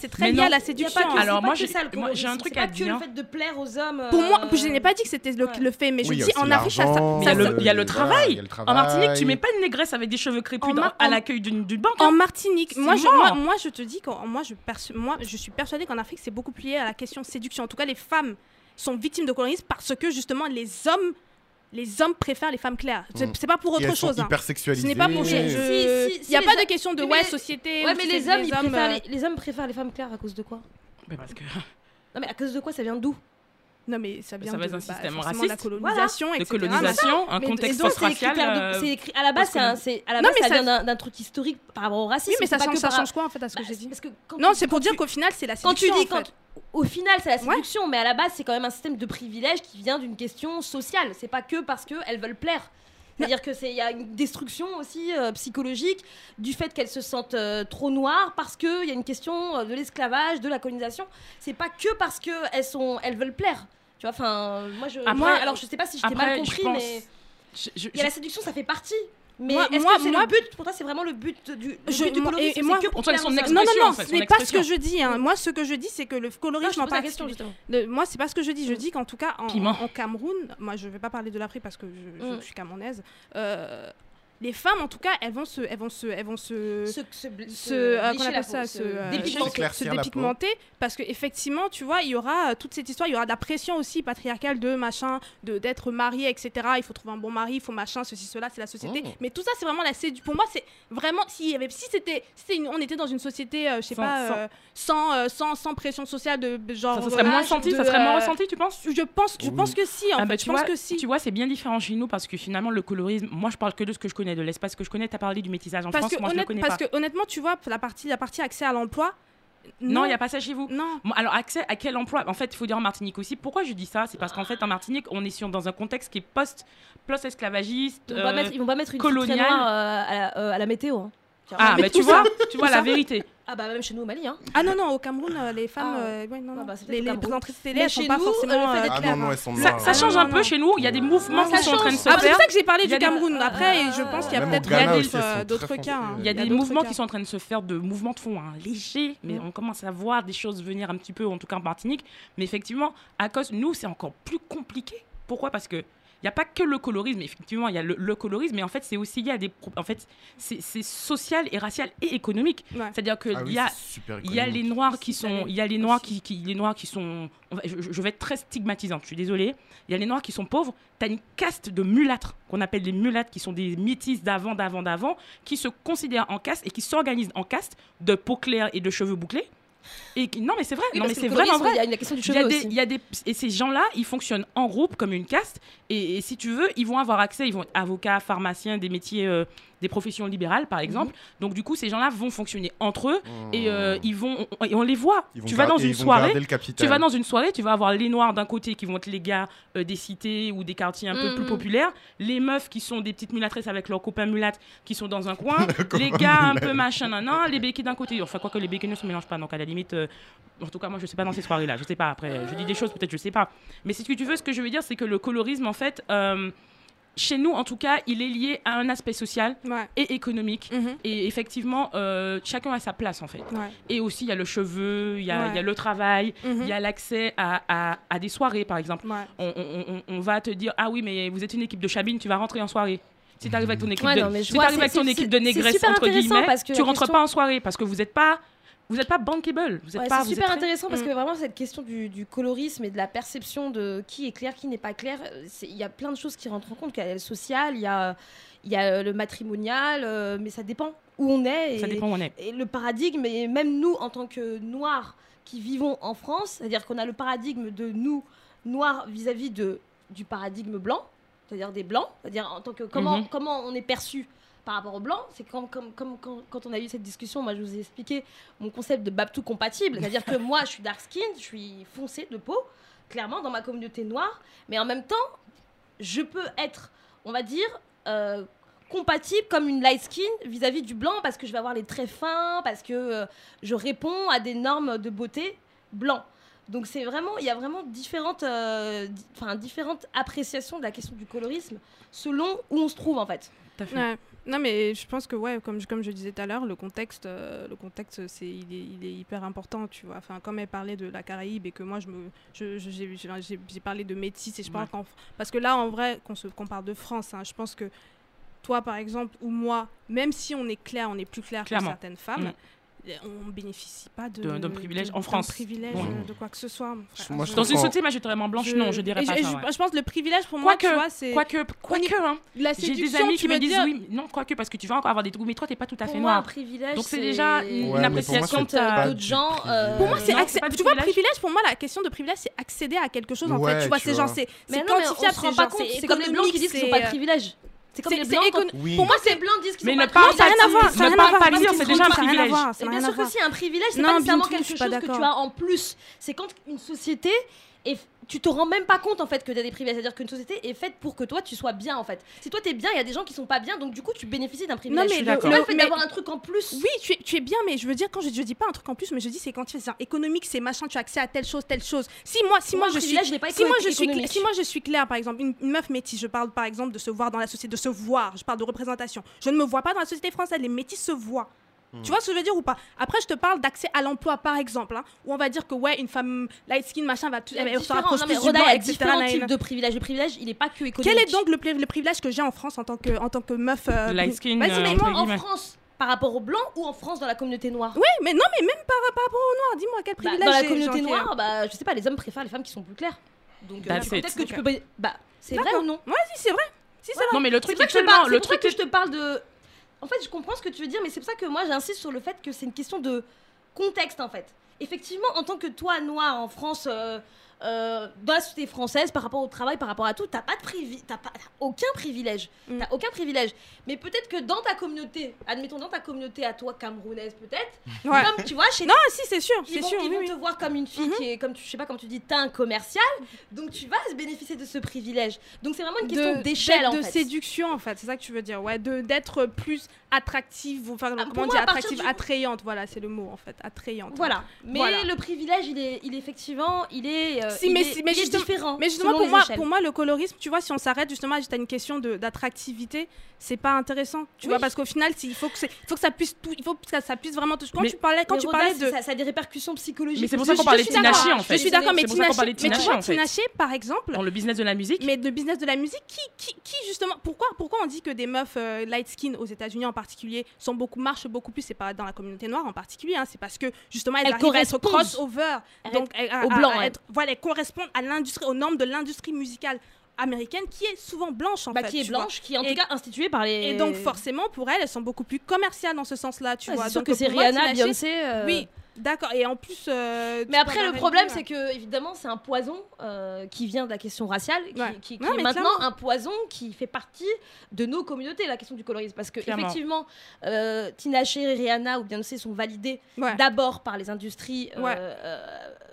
c'est très, lié à la séduction. Alors, moi, j'ai- un C'est truc pas à que dire. le fait de plaire aux hommes. Pour moi, euh, je n'ai pas dit que c'était le, fait, mais je dis en Afrique, ça, Mais il y a le, il y a le Voilà, travail. En Martinique, tu mets pas une négresse avec des cheveux crépus En à l'accueil d'une banque. En hein. Martinique, moi je, moi, moi, je te dis qu'en moi je, perçu- moi je suis persuadée qu'en Afrique c'est beaucoup plus lié à la question séduction. En tout cas, les femmes sont victimes de colorisme parce que justement les hommes, les hommes préfèrent les femmes claires. C'est Mm. c'est pas pour Et autre chose. hein. hyper Ce n'est pas pour. je- Si, je- si, si Il n'y a pas hommes- de question de ouais société. Ouais, mais les hommes, ils préfèrent euh, les, les hommes préfèrent les femmes claires à cause de quoi? Mais parce que Non, mais à cause de quoi? Ça vient d'où? Non mais ça vient Ça va de être un bah, système forcément de la raciste. colonisation, de etc. colonisation, un Mais- contexte de- euh, c'est écrit- à la base, que- un- à la Non, base, mais ça ça- vient d'un- d'un truc historique par rapport au racisme. Oui, mais ça change, ça quoi en fait à ce que Bah, j'ai dit parce que quand Non, c'est pour dire qu'au final c'est la Quand tu séduction. dis, quand, au final, c'est la séduction, mais à la base, c'est quand même un système de privilège qui vient d'une question sociale. C'est pas que parce qu'elles veulent plaire. C'est-à-dire que c'est il y a une destruction aussi euh, psychologique du fait qu'elles se sentent euh, trop noires parce qu'il y a une question euh, de l'esclavage, de la colonisation. C'est pas que parce que elles sont elles veulent plaire. Tu vois, enfin, moi je. Après- moi, alors je sais pas si je t'ai mal je compris, pense- mais je- je- il y a la séduction, ça fait partie. Mais Moi- est-ce que c'est moi- le but? Pour toi, c'est vraiment le but du, le Je- but du colorisme et- et moi- que son Non, non, non, en fait, ce n'est pas ce que je dis. hein. Moi, ce que je dis, c'est que le Non, je colorisme en question justement. Le- moi, c'est pas ce que je dis. Je Mm. dis qu'en tout cas, en, Cameroun, moi, je vais pas parler de l'Afrique parce que je, je Mm. suis camerounaise. euh, les femmes, en tout cas, elles vont se, elles vont se, elles vont se, Se, se, se, euh, appelle ça, se se, euh, dépigmenter. Se parce que effectivement tu vois il y aura euh, toute cette histoire il y aura de la pression aussi patriarcale de machin de d'être marié etc il faut trouver un bon mari il faut machin ceci cela c'est la société Oh. mais tout ça c'est vraiment la sédu pour moi c'est vraiment s'il y avait si c'était si c'était une- on était dans une société euh, je sais pas sans- euh, sans euh, sans sans pression sociale de genre Ça, ça serait moins senti, ça serait moins euh, ressenti, tu penses? je pense je Oui. pense que si en Ah fait bah, je tu pense vois, que si tu vois, c'est bien différent chez nous parce que finalement le colorisme, moi je parle que de ce que je connais, de l'espace que je connais. T'as parlé du métissage en parce France, que, moi je le honnête- connais parce pas. que honnêtement tu vois la partie la partie accès à l'emploi Non, il y a pas ça chez vous. non Bon, alors accès à quel emploi? En fait, il faut dire en Martinique aussi. Pourquoi je dis ça? C'est parce qu'en fait en Martinique, on est sur, dans un contexte qui est post post esclavagiste. Ils vont, pas mettre, ils vont pas mettre une colonial. à, la, euh, à la météo. hein. Ah, mais bah tu vois, tu vois la vérité. Ah bah même chez nous au Mali. Hein. ah non non au Cameroun euh, les femmes Ah. euh, ouais, non, non. Ah bah, c'est les, les présentatrices télé elles sont pas nous, forcément euh, euh, Ah non, non, elles sont Ça, Ah, change un non. peu chez nous. Il y a des mouvements Ça qui sont en train de change. se Ah, c'est faire. pour ça que j'ai parlé du des- Cameroun. Après, je pense qu'il y a peut-être d'autres, euh, cas. hein. Il y a des mouvements qui sont en train de se faire de mouvements de fond hein, légers, mais Mm. on commence à voir des choses venir un petit peu, en tout cas en Martinique. Mais effectivement, à cause, nous, c'est encore plus compliqué. Pourquoi? Parce que il n'y a pas que le colorisme, effectivement, il y a le, le colorisme, mais en fait, c'est aussi lié à des. En fait, c'est social et racial et économique. Ouais. C'est-à-dire qu'il Ah oui, y a. y a les noirs qui sont, il y a les noirs qui, qui- les noirs qui sont, je, je vais être très stigmatisante, je suis désolée. Il y a les noirs qui sont pauvres. T'as une caste de mulâtres qu'on appelle les mulâtres, qui sont des métis d'avant, d'avant, d'avant, qui se considèrent en caste et qui s'organisent en caste de peau claire et de cheveux bouclés. Et non mais c'est vrai, Oui, non mais parce que c'est vraiment vrai. Il y a une question du Il y, a cheveu des, aussi. y a des et ces gens-là, ils fonctionnent en groupe comme une caste et, et si tu veux, ils vont avoir accès, ils vont être avocats, pharmaciens, des métiers, euh, des professions libérales par exemple. Donc du coup, ces gens-là vont fonctionner entre eux et euh, ils vont on, et on les voit. Ils Tu vas dans une soirée, tu vas dans une soirée, tu vas avoir les noirs d'un côté qui vont être les gars euh, des cités ou des quartiers un peu Mhm. plus populaires, les meufs qui sont des petites mulâtresses avec leurs copains mulâtres qui sont dans un coin, les gars un peu machin nan, les béquilles d'un côté. Enfin quoi que les béquilles ne se mélangent pas donc à la limite euh, en tout cas moi je sais pas dans ces soirées là, je sais pas après je dis des choses peut-être je sais pas. Mais si ce que tu veux ce que je veux dire c'est que le colorisme en fait euh, chez nous en tout cas, il est lié à un aspect social Ouais. et économique Mhm. et effectivement euh, chacun a sa place en fait. Ouais. Et aussi il y a le cheveu, il y a, Ouais. il y a le travail, Mhm. il y a l'accès à, à- à des soirées, par exemple. Ouais. On, on- on- on va te dire Ah oui, mais vous êtes une équipe de chabine, tu vas rentrer en soirée. Si tu arrives avec ton équipe Ouais, de, si vois, avec ton c'est- équipe de entre guillemets, parce que tu rentres question- pas en soirée parce que vous n'êtes pas Vous n'êtes pas bankable. Vous êtes Ouais, pas. c'est super êtes intéressant parce Mm. que vraiment cette question du, du colorisme et de la perception de qui est clair, qui n'est pas clair, euh, il y a plein de choses qui rentrent en compte. Il y a le social, il y a, il y a euh, le matrimonial, euh, mais ça dépend où on est. Et, Ça dépend où on est. et le paradigme, et même nous en tant que noirs qui vivons en France, c'est-à-dire qu'on a le paradigme de nous, noirs, vis-à-vis de, du paradigme blanc, c'est-à-dire des blancs, c'est-à-dire en tant que comment, Mhm. comment on est perçu par rapport aux blancs, c'est comme, comme, comme quand, quand on a eu cette discussion, moi je vous ai expliqué mon concept de Babtou compatible, c'est-à-dire que moi je suis dark skin, je suis foncé de peau, clairement dans ma communauté noire, mais en même temps, je peux être, on va dire, euh, compatible comme une light skin vis-à-vis du blanc parce que je vais avoir les traits fins, parce que euh, je réponds à des normes de beauté blanc. Donc c'est vraiment, il y a vraiment différentes, euh, di- différentes appréciations de la question du colorisme selon où on se trouve en fait. Tout à fait. Ouais. Non, mais je pense que, ouais, comme, je- comme je disais tout à l'heure, le contexte, euh, le contexte c'est, il, est, il est hyper important, tu vois. Enfin, comme elle parlait de la Caraïbe et que moi, je me, je, je- j'ai, j'ai- j'ai- j'ai parlé de métis et je parle Ouais. qu'en- Parce que là, en vrai, qu'on, se, qu'on parle de France, hein, je pense que toi, par exemple, ou moi, même si on est clair, on est plus clair Clairement. que certaines femmes, Mm. On bénéficie pas d'un privilège de- en France. privilège, euh, de quoi que ce soit. frère. Moi, je Dans une société majoritairement blanche, non, je dirais pas ça. je, ouais. je pense que le privilège pour moi, Quoique, tu vois, c'est Quoique, quoique, hein. la J'ai des amis tu qui me disent dire- oui, non, quoique, parce que tu vas encore avoir des trous, mais toi, t'es pas tout à Pour fait moi, un noir. privilège, Donc c'est déjà une Ouais, appréciation de d'autres gens. euh, Pour moi, c'est tu vois, privilège. privilège, pour moi, la question de privilège, c'est accéder à quelque chose, en fait. Tu vois, tu c'est genre, c'est Mais c'est non, mais on quantifiable, se rend c'est pas genre, compte. c'est C'est comme les blancs qui disent qu'ils n'ont pas de privilège. C'est comme les blancs. Oui. Pour moi, c'est blancs disent qu'ils ne pas parle ça n'a rien à voir, Ne ça n'a rien à parle voir. c'est déjà un privilège. bien sûr que si un privilège, c'est pas nécessairement quelque chose que tu as en plus. C'est quand une société et tu te rends même pas compte en fait que tu as des privilèges. C'est-à-dire qu'une société est faite pour que toi tu sois bien en fait. Si toi t'es bien, il y a des gens qui sont pas bien, donc du coup tu bénéficies d'un privilège. mais Je suis le- fait mais- d'avoir un truc en plus. Oui, tu es, tu es bien, mais je veux dire, quand je, je dis pas un truc en plus, mais je dis c'est quand tu fais économique, c'est machin, tu as accès à telle chose, telle chose. Si moi, si moi moi, je suis, pas si moi je suis, cla- économique. si moi je suis claire, par exemple, une, une meuf métisse, je parle par exemple de se voir dans la société, de se voir, je parle de représentation. Je ne me vois pas dans la société française, les métis se voient. Tu vois ce que je veux dire ou pas? Après, je te parle d'accès à l'emploi, par exemple, hein, où on va dire que ouais, une femme light skin, machin, va tout, elle se différents- rapproche non, mais plus du Roda, blanc, il y a etc. différents types de privilèges. Le privilège, il est pas que économique. Quel est donc le, pri- le privilège que j'ai en France en tant que, en tant que meuf euh, Light skin, Vas-y, euh, mais entre moi, en. France par rapport aux blancs ou en France dans la communauté noire? Oui, mais non, mais même par, par rapport aux noirs, dis-moi quel Bah, privilège dans la communauté noire, bah, je sais pas, les hommes préfèrent les femmes qui sont plus claires. Donc euh, peut-être que tu peux. Bah, c'est vrai ou non? Ouais, si, c'est vrai. Si, Voilà. vrai. Non, mais le truc est que je parle- Le truc que te parle de. En fait, je comprends ce que tu veux dire, mais c'est pour ça que moi j'insiste sur le fait que c'est une question de contexte en fait. Effectivement, en tant que toi, noir en France, euh, euh, dans la société française, par rapport au travail, par rapport à tout, t'as pas de privi- t'as pas aucun privilège. Mm. T'as aucun privilège. Mais peut-être que dans ta communauté, admettons dans ta communauté à toi, camerounaise peut-être, Ouais. comme tu vois, chez Non, si, c'est sûr, c'est sûr. ils oui, vont oui. te voir comme une fille Mhm. qui est, comme tu, je sais pas, comme tu dis, t'as un commercial, donc tu vas se bénéficier de ce privilège. Donc c'est vraiment une question De- d'échelle en de fait. séduction en fait, c'est ça que tu veux dire, ouais, de d'être plus attractive, enfin Ah, comment partir attractive, du- attrayante, voilà, c'est le mot en fait, attrayante. Voilà. Mais Voilà. le privilège, il est, il est effectivement, il est, euh, Si, il mais est- si- mais il est justement- différent. Mais justement pour moi, échelles. pour moi le colorisme, tu vois, si on s'arrête justement à juste à une question de- d'attractivité, c'est pas intéressant, tu Oui. vois, parce qu'au final, il faut que faut que ça puisse tout, il faut que ça, ça puisse vraiment toucher. Quand Mais- tu parlais, quand tu Roda, parlais de ça, ça a des répercussions psychologiques. Mais c'est pour ça qu'on parlait de d'accord. en fait. Je suis d'accord, mais tu vois. Tinashe, par exemple, Dans le business de la musique. Mais le business de la musique, qui, justement, pourquoi, on dit que des meufs euh, light skin aux États-Unis en particulier sont beaucoup marchent beaucoup plus, c'est pas dans la communauté noire en particulier, hein, c'est parce que justement elles, arrivent à être crossover, donc elles. être- voilà, correspondent à l'industrie, aux normes de l'industrie musicale américaine qui est souvent blanche en Bah, fait, qui est vois. blanche, qui est en Et- tout cas instituée par les. Et donc forcément pour elles, elles sont beaucoup plus commerciales dans ce sens-là, tu vois. c'est sûr Donc que c'est Rihanna, Beyoncé. euh, Oui, d'accord. Et en plus. euh, Mais après, le problème, c'est que, évidemment, c'est un poison euh, qui vient de la question raciale, qui, Ouais. qui- qui Non, est maintenant clairement. un poison qui fait partie de nos communautés, la question du colorisme. Parce que, Clairement. effectivement, euh, Tinashe, Rihanna ou Beyoncé sont validées Ouais. d'abord par les industries euh, Ouais.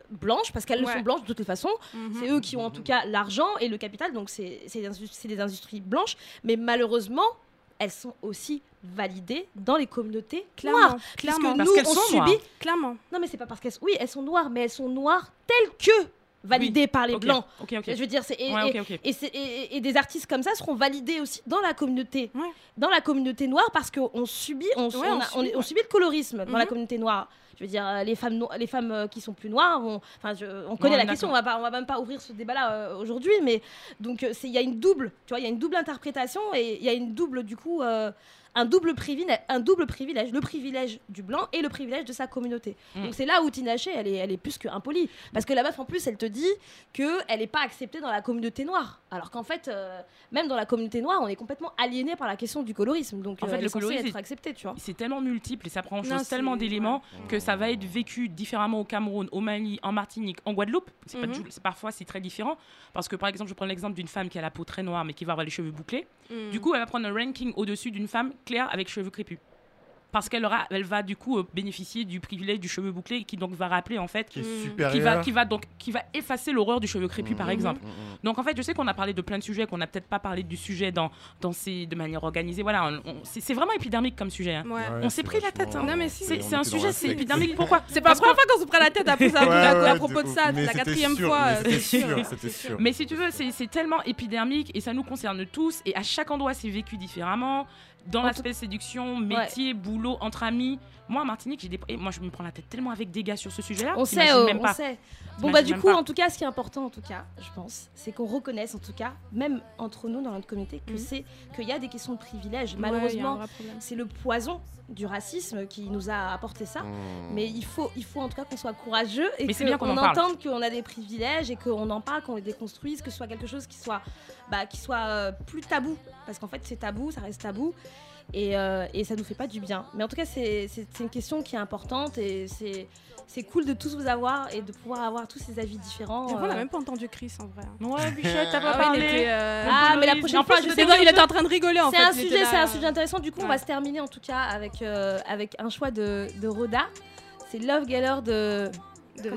blanches, parce qu'elles le Ouais. sont blanches de toutes les façons. Mhm. C'est eux qui ont en tout cas l'argent et le capital, donc c'est des industries blanches. Mais malheureusement, elles sont aussi validées dans les communautés Clairement, noires. clairement. Parce nous, qu'elles on sont subit. Clairement. non, mais c'est pas parce qu'elles sont. Oui, elles sont noires, mais elles sont noires telles que validées par les blancs. Ok, ok. Je veux dire, c'est. Et, Ouais, des artistes comme ça seront validés aussi dans la communauté, Ouais. dans la communauté noire, parce qu'on subit, on, Ouais, on on a- on subit, on subit le colorisme dans la Mhm. communauté noire. Je veux dire, euh, les femmes, no- les femmes euh, qui sont plus noires, on, enfin, je- on connaît la question. On va pas, on va même pas ouvrir ce débat-là euh, aujourd'hui, mais donc c'est- il y a une double, tu vois, il y a une double interprétation et il y a une double du coup. euh, un double, privilège, un double privilège, le privilège du blanc et le privilège de sa communauté. Mm. Donc c'est là où Tinashe, elle est, elle est plus que impolie. Parce que la meuf, en plus, elle te dit qu'elle n'est pas acceptée dans la communauté noire. Alors qu'en fait, euh, même dans la communauté noire, on est complètement aliéné par la question du colorisme. Donc En euh, fait, elle le est colorisme, être c'est- acceptée, tu vois. C'est tellement multiple et ça prend en Non, chose tellement d'éléments que ça va être vécu différemment au Cameroun, au Mali, en Martinique, en Guadeloupe. C'est Mhm. parfois c'est très différent parce que par exemple, je prends l'exemple d'une femme qui a la peau très noire mais qui va avoir les cheveux bouclés. Mm. Du coup, elle va prendre un ranking au-dessus d'une femme claire avec cheveux crépus. Parce qu'elle aura, elle va du coup euh, bénéficier du privilège du cheveu bouclé qui donc va rappeler en fait Qui est Mm. qui va, qui va donc qui va effacer l'horreur du cheveu crépus par Mhm. exemple. Mhm. Donc en fait, je sais qu'on a parlé de plein de sujets, qu'on n'a peut-être pas parlé du sujet dans, dans ces, de manière organisée. Voilà, c'est vraiment épidermique comme sujet. hein. Ouais. Ouais, On s'est pris la tête, hein. Non, mais si. C'est un sujet, c'est épidermique. Pourquoi? C'est pas la première fois qu'on se prend la tête après ça, Ouais, à, ouais, à de propos de ça, la quatrième fois. mais euh, C'était c'est sûr. sûr, c'était sûr. Mais si tu veux, c'est tellement épidermique et ça nous concerne tous. Et à chaque endroit, c'est vécu différemment. Dans l'aspect séduction, métier, boulot, entre amis. Moi, en Martinique, j'ai des... et moi, je me prends la tête tellement avec des gars sur ce sujet-là. On sait, euh, même on pas. sait. Bon bah du coup, pas. en tout cas, ce qui est important, en tout cas, je pense, c'est qu'on reconnaisse, en tout cas, même entre nous dans notre communauté, que Mhm. c'est qu'il y a des questions de privilège. Ouais, il y a un Malheureusement, c'est le poison du racisme qui nous a apporté ça. Mmh. Mais il faut, il faut en tout cas qu'on soit courageux et qu'on en entende qu'on a des privilèges et qu'on en parle, qu'on les déconstruise, que ce soit quelque chose qui soit, bah, qui soit euh, plus tabou. Parce qu'en fait, c'est tabou, ça reste tabou. Et, euh, et ça nous fait pas du bien. Mais en tout cas, c'est c'est- c'est une question qui est importante et c'est c'est cool de tous vous avoir et de pouvoir avoir tous ces avis différents. On n'a euh. même pas entendu Chris en vrai. Ouais, Bichette, t'as pas Ah parlé. était, euh, Ah, mais la prochaine fois, je sais sais il, pas, il était en train de rigoler en C'est fait. un il était sujet, c'est un sujet intéressant. Du coup, on va se terminer en tout cas avec, euh, avec un choix de, de Roda. C'est Love Geller de, de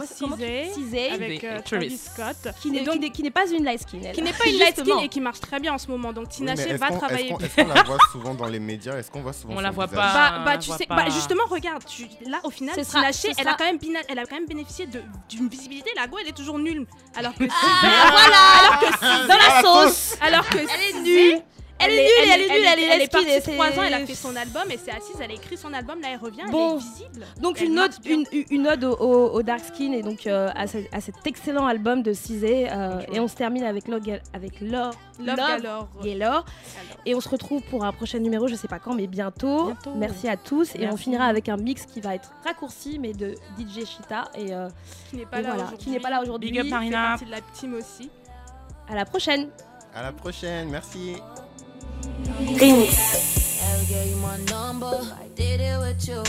Cisé, avec euh, Travis. Travis Scott. qui n'est donc- qui n'est- qui n'est pas une light skin. elle. Qui n'est pas une light skin et qui marche très bien en ce moment. Donc Tina va travailler. Est-ce qu'on est-ce qu'on la voit souvent dans les médias? Est-ce qu'on voit souvent On la voit visage? pas. Bah, bah, tu sais, bah, justement, regarde, tu- là au final, Tina Shea, elle, a quand même elle a quand même bénéficié de- d'une visibilité. La go, elle est toujours nulle. Alors que Ah, voilà Alors que dans la sauce alors que Elle est nulle Elle est nulle, elle est nulle, elle est Elle est light skin, partie et c'est- trois ans, elle a fait son album et c'est assise, elle a écrit son album, là elle revient, Bon. elle est visible. Donc Elle une ode, une, une ode au, au- au dark skin et donc euh, à, ce- à cet excellent album de Cisé. euh, et on se termine avec Love, Gal- avec Love, Love Galore. Gaylor. Et on se retrouve pour un prochain numéro, je sais pas quand, mais bientôt. Bientôt. Merci à tous. Et on finira avec un mix qui va être raccourci, mais de DJ Shita. Et euh, Qui n'est pas là voilà, aujourd'hui. qui n'est pas là aujourd'hui. Big up, Fait Marina. partie de la team aussi. à la prochaine. À la prochaine, merci. Number. I did it with you.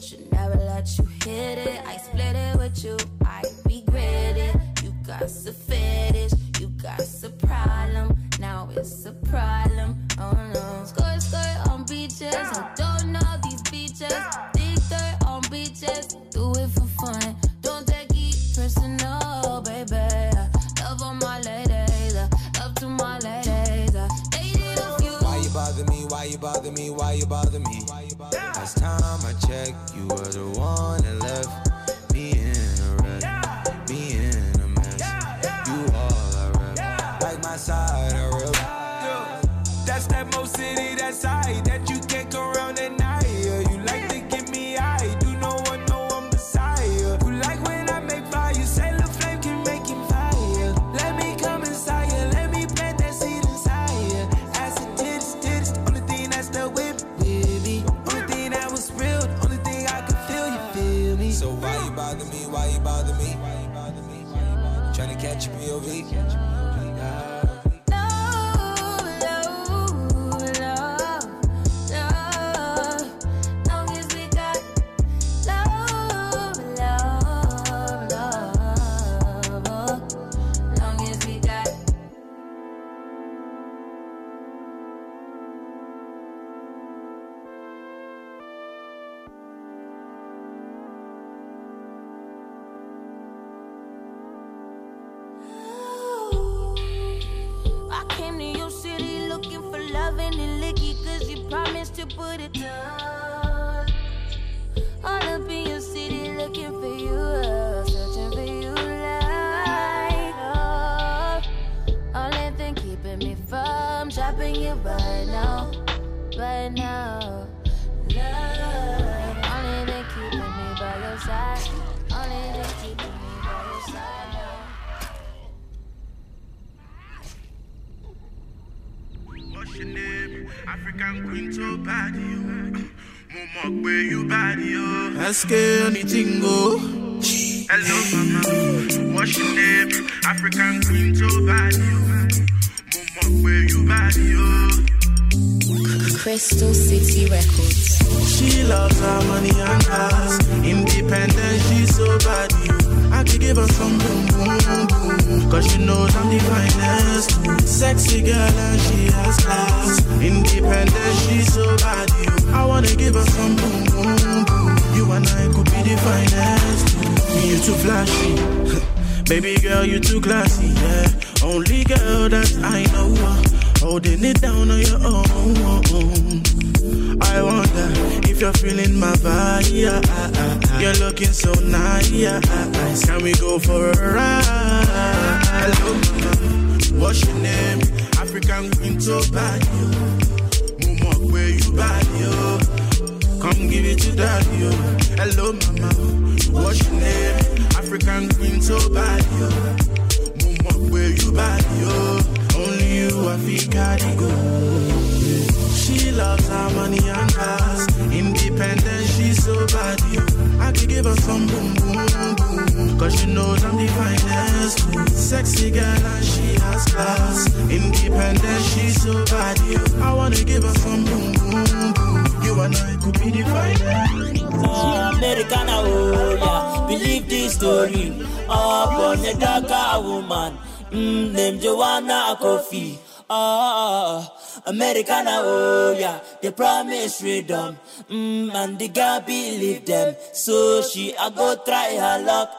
Should never let you hit it. I split it with you. I regret it. You got a fetish. You got a problem. Now it's a problem. Oh no. Skirt, skirt on beaches. I don't know these beaches. Dig dirt on beaches. Do it for fun. You bother me? Why you bother me? Last time I checked, you were the one that left me in a wreck, me in a mess. You all I rep, like my side I rep. That's that Mo City, that side that you What's your name? African queen to body you. Mo mọ̀ pé you body you. Ask her anything go. Hello mama, what's your name? African queen to body you. Mo mọ̀ pé you body you. Crystal City Records. She loves her money and cars. Independent, she's so bad. You. Give her some boom, boom, boom. Cause she knows I'm the finest. Sexy girl and she has class. Independent, she's so bad. I wanna give her some boom, boom, boom. You and I could be the finest. Me, you too flashy. Baby girl, you too classy, yeah. Only girl that I know. Uh, holding it down on your own. I wonder if you're feeling my vibe. Ah, ah, ah. You're looking so nice. Can we go for a ride? Hello. What's your name? African queen to bad you. Mama, where you bad you? Come give it to daddy. yo. Hello, mama. What's your name? African queen to bad you. Mama, where you bad yo? Only you, carry go. She loves her money and cars. Independent, she's so bad. You. I could give her some boom, boom, boom. Cause she knows I'm the finest. Sexy girl and she has class. Independent, she's so bad. You. I wanna give her some boom, boom, boom. You and I could be the finest. Ah, Americana, oh yeah, believe this story. Up on a darker woman, mm, named Joanna Kofi. Ah, Americana, oh yeah, they promise freedom, mm, and the girl believe them. So she I go try her luck.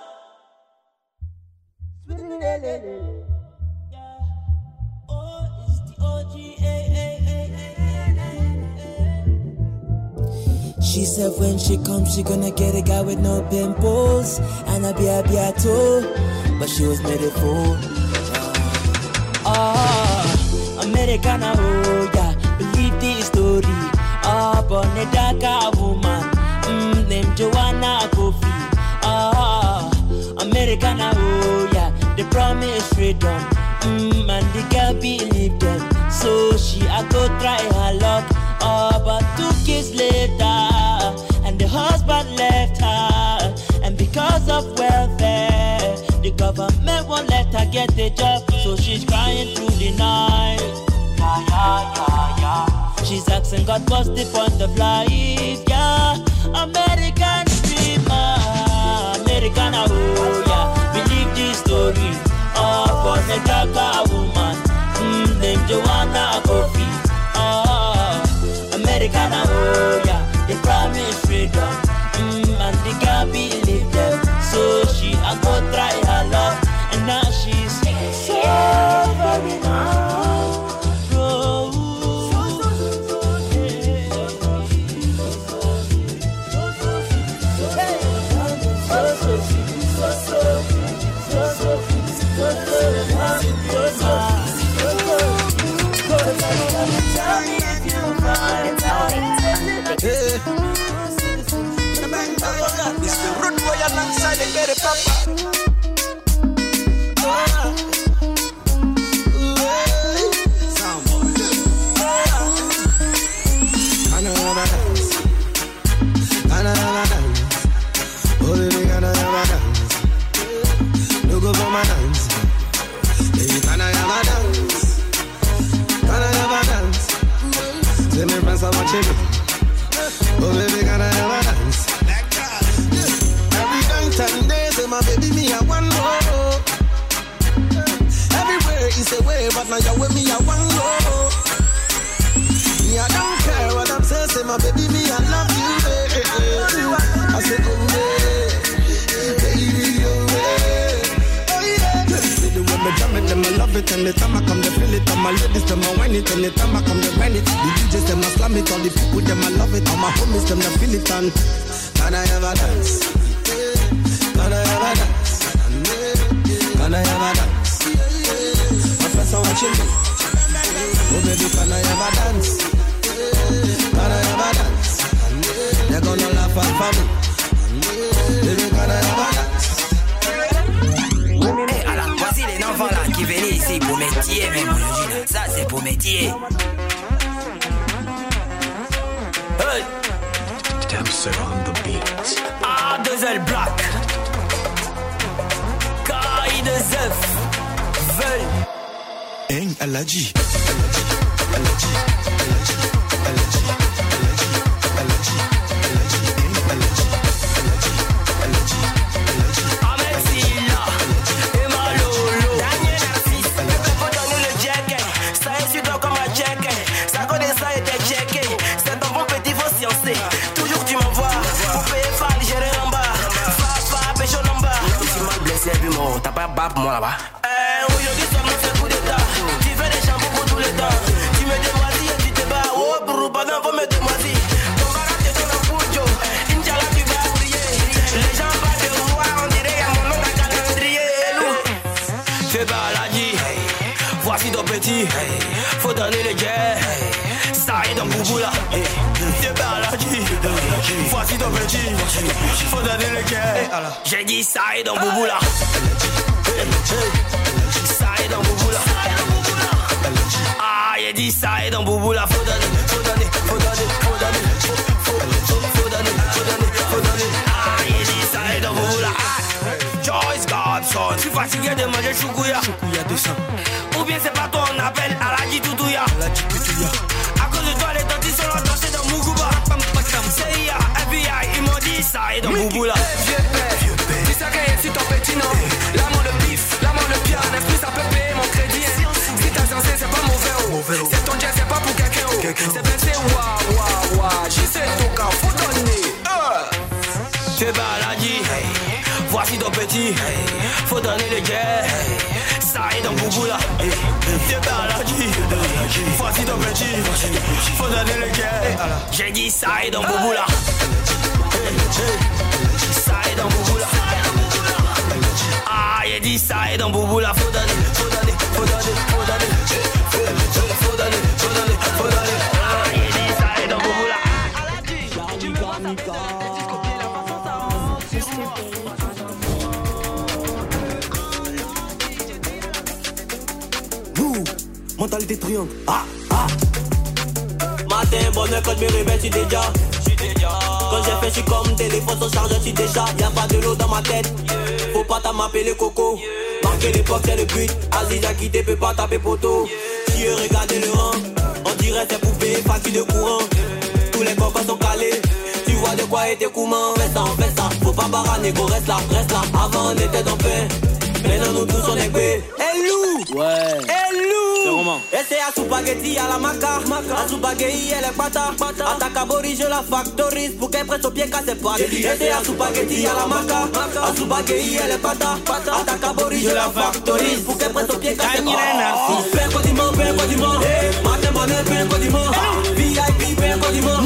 She said when she comes, she gonna get a guy with no pimples and a bia bia too. But she was made a fool. Ah, Americana, oh Born a darker woman, mm, Joanna Kofi. Ah, Americana, oh yeah, they promise freedom, mm, and the girl believe them. So she I go try her luck. Ah, but two kids later, and the husband left her, and because of welfare, the government won't let her get a job, so she's crying through the night. Yeah, yeah, yeah, yeah. She's asking God, what's the point of life? Yeah, American dreamer, American oh yeah, believe this story. Oh, for a darker woman, mm, named Joanna Kofi. Oh, American oh yeah, they promise freedom, it, and the time I come, they feel it. All my ladies, them I whine it, and the time I come, they grind it. The DJs, them I slam it, all the people, them I love it. All my homies, them they feel it, and can I a dance? Can I a dance? Can I a dance? My friends are watching me. Oh baby, can I a dance? Can I a dance? They're gonna laugh at me. Baby, can I have a dance? métier, mais mon Dieu, là, ça c'est pour métier. Hey. Damser on the beat. Ah, deux ailes black. Caille de Zeuf. Veulent. Hein, elle a pas bas pour moi là-bas. Eh, aujourd'hui seulement c'est coup d'état. Tu fais des shampoos pour tous les temps. Tu me démoisis et tu te bats. Oh, brou, pendant faut me démoisis. Ton garage est dans un poujo. Inch'Allah, tu vas briller. Les gens parlent de moi, on dirait y'a mon nom le calendrier. Fais baladie. Voici ton petit. Voici ton petit. Faut donner le jet. J'ai dit ça est dans boubou là. Ça est dans boubou là. Ah, il dit ça est dans boubou là. Faut donner, faut donner, faut donner, faut donner. Faut, faut, faut, faut donner, faut donner, faut donner. Ah, dit ça est dans. Ah, Joyce Godson. Suis fatigué de manger choukouya. Choukouya 200. Ou bien c'est pas toi on appelle Aladji Toutouya. Aladji Toutouya. Ça est dans boubou là. Vieux père, tu sais rien si ton petit non L'amour le pif, l'amour le piano, esprit ça peut payer mon crédit hein. Si t'as censé c'est pas mauvais oh C'est ton jet c'est pas pour quelqu'un oh C'est blessé waouh waouh waouh J'y sais ton cas, faut donner Fais baladie, voici ton petit. Faut donner le jet. Ça est dans boubou là. Fais baladie, voici ton petit. Faut donner le jet. J'ai dit ça est dans boubou là. Ça est dans. Ah, dit ça dans. Ah, il dit ça dans boubou là. Ouh, mentalité triangle. Ah, ah. Me j'suis déjà. Quand j'ai fait, j'suis comme téléphone sans chargeur, j'suis déjà. Y'a pas de l'eau dans ma tête. Faut pas t'as m'appeler coco. Marquer l'époque, c'est le but. Aziz a quitté, peut pas taper poteau. Qui regardez le rang. On dirait c'est poupée, facile de courant. Tous les copains sont calés. Tu vois de quoi était courant. Fais ça, fais ça. Faut pas baraner, go, reste là, reste là. Avant, on était dans paix. Maintenant, nous tous, on est paix. Hey, loup! Ouais. Hey. Et c'est à spaghetti à la maca. À spaghetti, elle est pata. Attaque à Boris, je la factorise pour qu'elle prenne son pied casse ses pattes. Et c'est à spaghetti à la maca. À spaghetti, elle est pata. Attaque à Boris, je la factorise pour qu'elle prenne son pied casse ses pattes. Pain condiment, pain condiment. Matin, bonheur, pain condiment. VIP, pain condiment.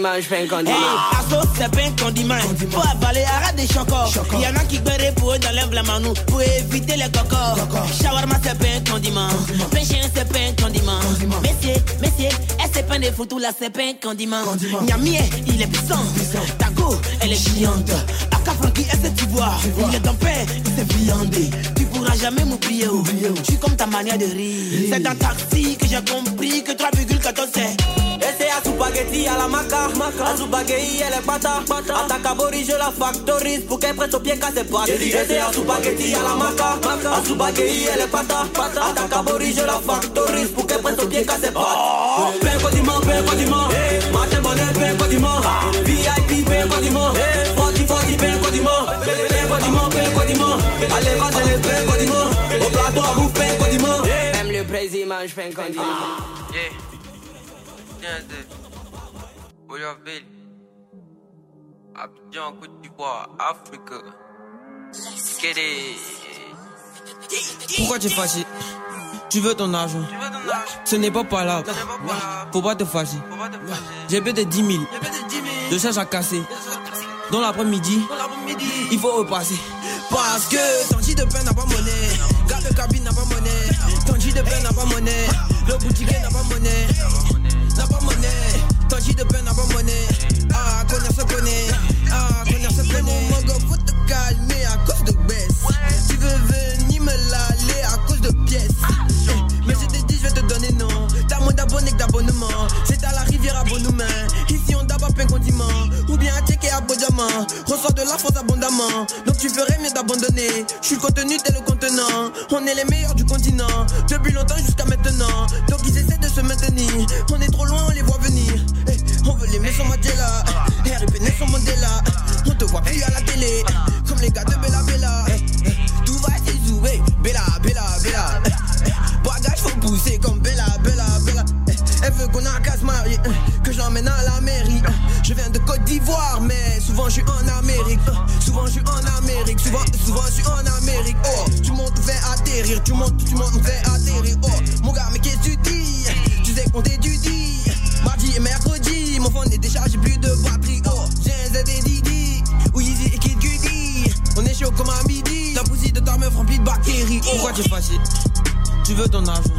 Mange pain condiment. Hey, Asso, c'est pas un condiment. Faut avaler, arrête des chocos. Il y en a qui beurrent pour eux dans l'œuvre la manou pour éviter les cocos. Shawarma, c'est pas un condiment. Pain chien, c'est pas un condiment. Messieurs, messieurs, est c'est pas des photos là, c'est pas un condiment. Nyamie, il est puissant. Taco, elle est chiante. Aka Frankie, est-ce que tu vois? Il est ton père, il s'est viandé. Tu pourras jamais m'oublier. Je suis comme ta manière de rire. C'est dans taxi que j'ai compris que 3,14 c'est. Spaghetti à la maca. À spaghetti, elle est pata. Attaque à Boris, je la factorise pour qu'elle prenne son pied casse ses pattes. Et c'est à spaghetti à la maca. À spaghetti, elle est pata. Attaque à Boris, je la factorise pour qu'elle prenne son pied casse ses pattes. Pain condiment, pain condiment. Matin bonheur, pain condiment. VIP, pain condiment. Forty, forty, pain condiment. Pain condiment, pain condiment. À l'école, c'est le pain condiment. Au plateau, à bouffe, pain condiment. Même le président mange pain condiment. Yeah. Tiens, Abidjan, Côte d'Ivoire, Afrique. Kédé. Pourquoi tu es fâché Tu veux ton argent Ce n'est pas par là. Faut pas te fâcher. J'ai plus de 10 000. Je cherche à casser. Dans l'après-midi, il faut repasser. Parce que Tangi de pain n'a pas monnaie. Garde de cabine n'a pas monnaie. Tangi de pain n'a pas monnaie. Le boutiquier n'a pas monnaie. N'a pas monnaie. Magie de peine abandonnée. Ah, connard se connaît. Ah, connard se connaît. Mon mango, faut te calmer à cause de baisse. Tu veux venir me l'aller à cause de pièces. Eh, mais je t'ai dit, je vais te donner non. T'as moins d'abonnés que d'abonnement. C'est à la rivière à Bonoumain. Ici, on d'abord un condiment. Ou bien un checker à Bodiamant. Reçois de la force abondamment. Donc tu ferais mieux d'abandonner. Je suis contenu tel le contenant. On est les meilleurs du continent. Depuis longtemps jusqu'à maintenant. Donc ils essaient de se maintenir. On est trop loin, on les voit venir. On veut les Nelson Mandela. Eh, RIP Nelson Mandela. On te voit plus à la télé. Comme les gars de Bella Bella. Tout va s'ézouer. Bella, Bella, Bella. Eh, Bagage faut pousser comme Bella, Bella, Bella. Elle veut qu'on a qu'à se marier, que je l'emmène à la mairie. Je viens de Côte d'Ivoire, mais souvent je suis en Amérique. Souvent je suis en Amérique, souvent, souvent je suis en Amérique. Oh, tu montes, on fait atterrir, tu montes, tu montes, on fait atterrir. Oh, mon gars, mais qu'est-ce que tu dis? Tu sais qu'on t'étudie. Mardi et mercredi, mon phone est déchargé, plus de batterie. Oh, j'ai un Z et Didi, ou Easy et Kid Cudi. On est chaud comme à midi. La poussière de ta meuf remplie de bactéries. Oh, Pourquoi tu es fâché? Tu veux ton argent?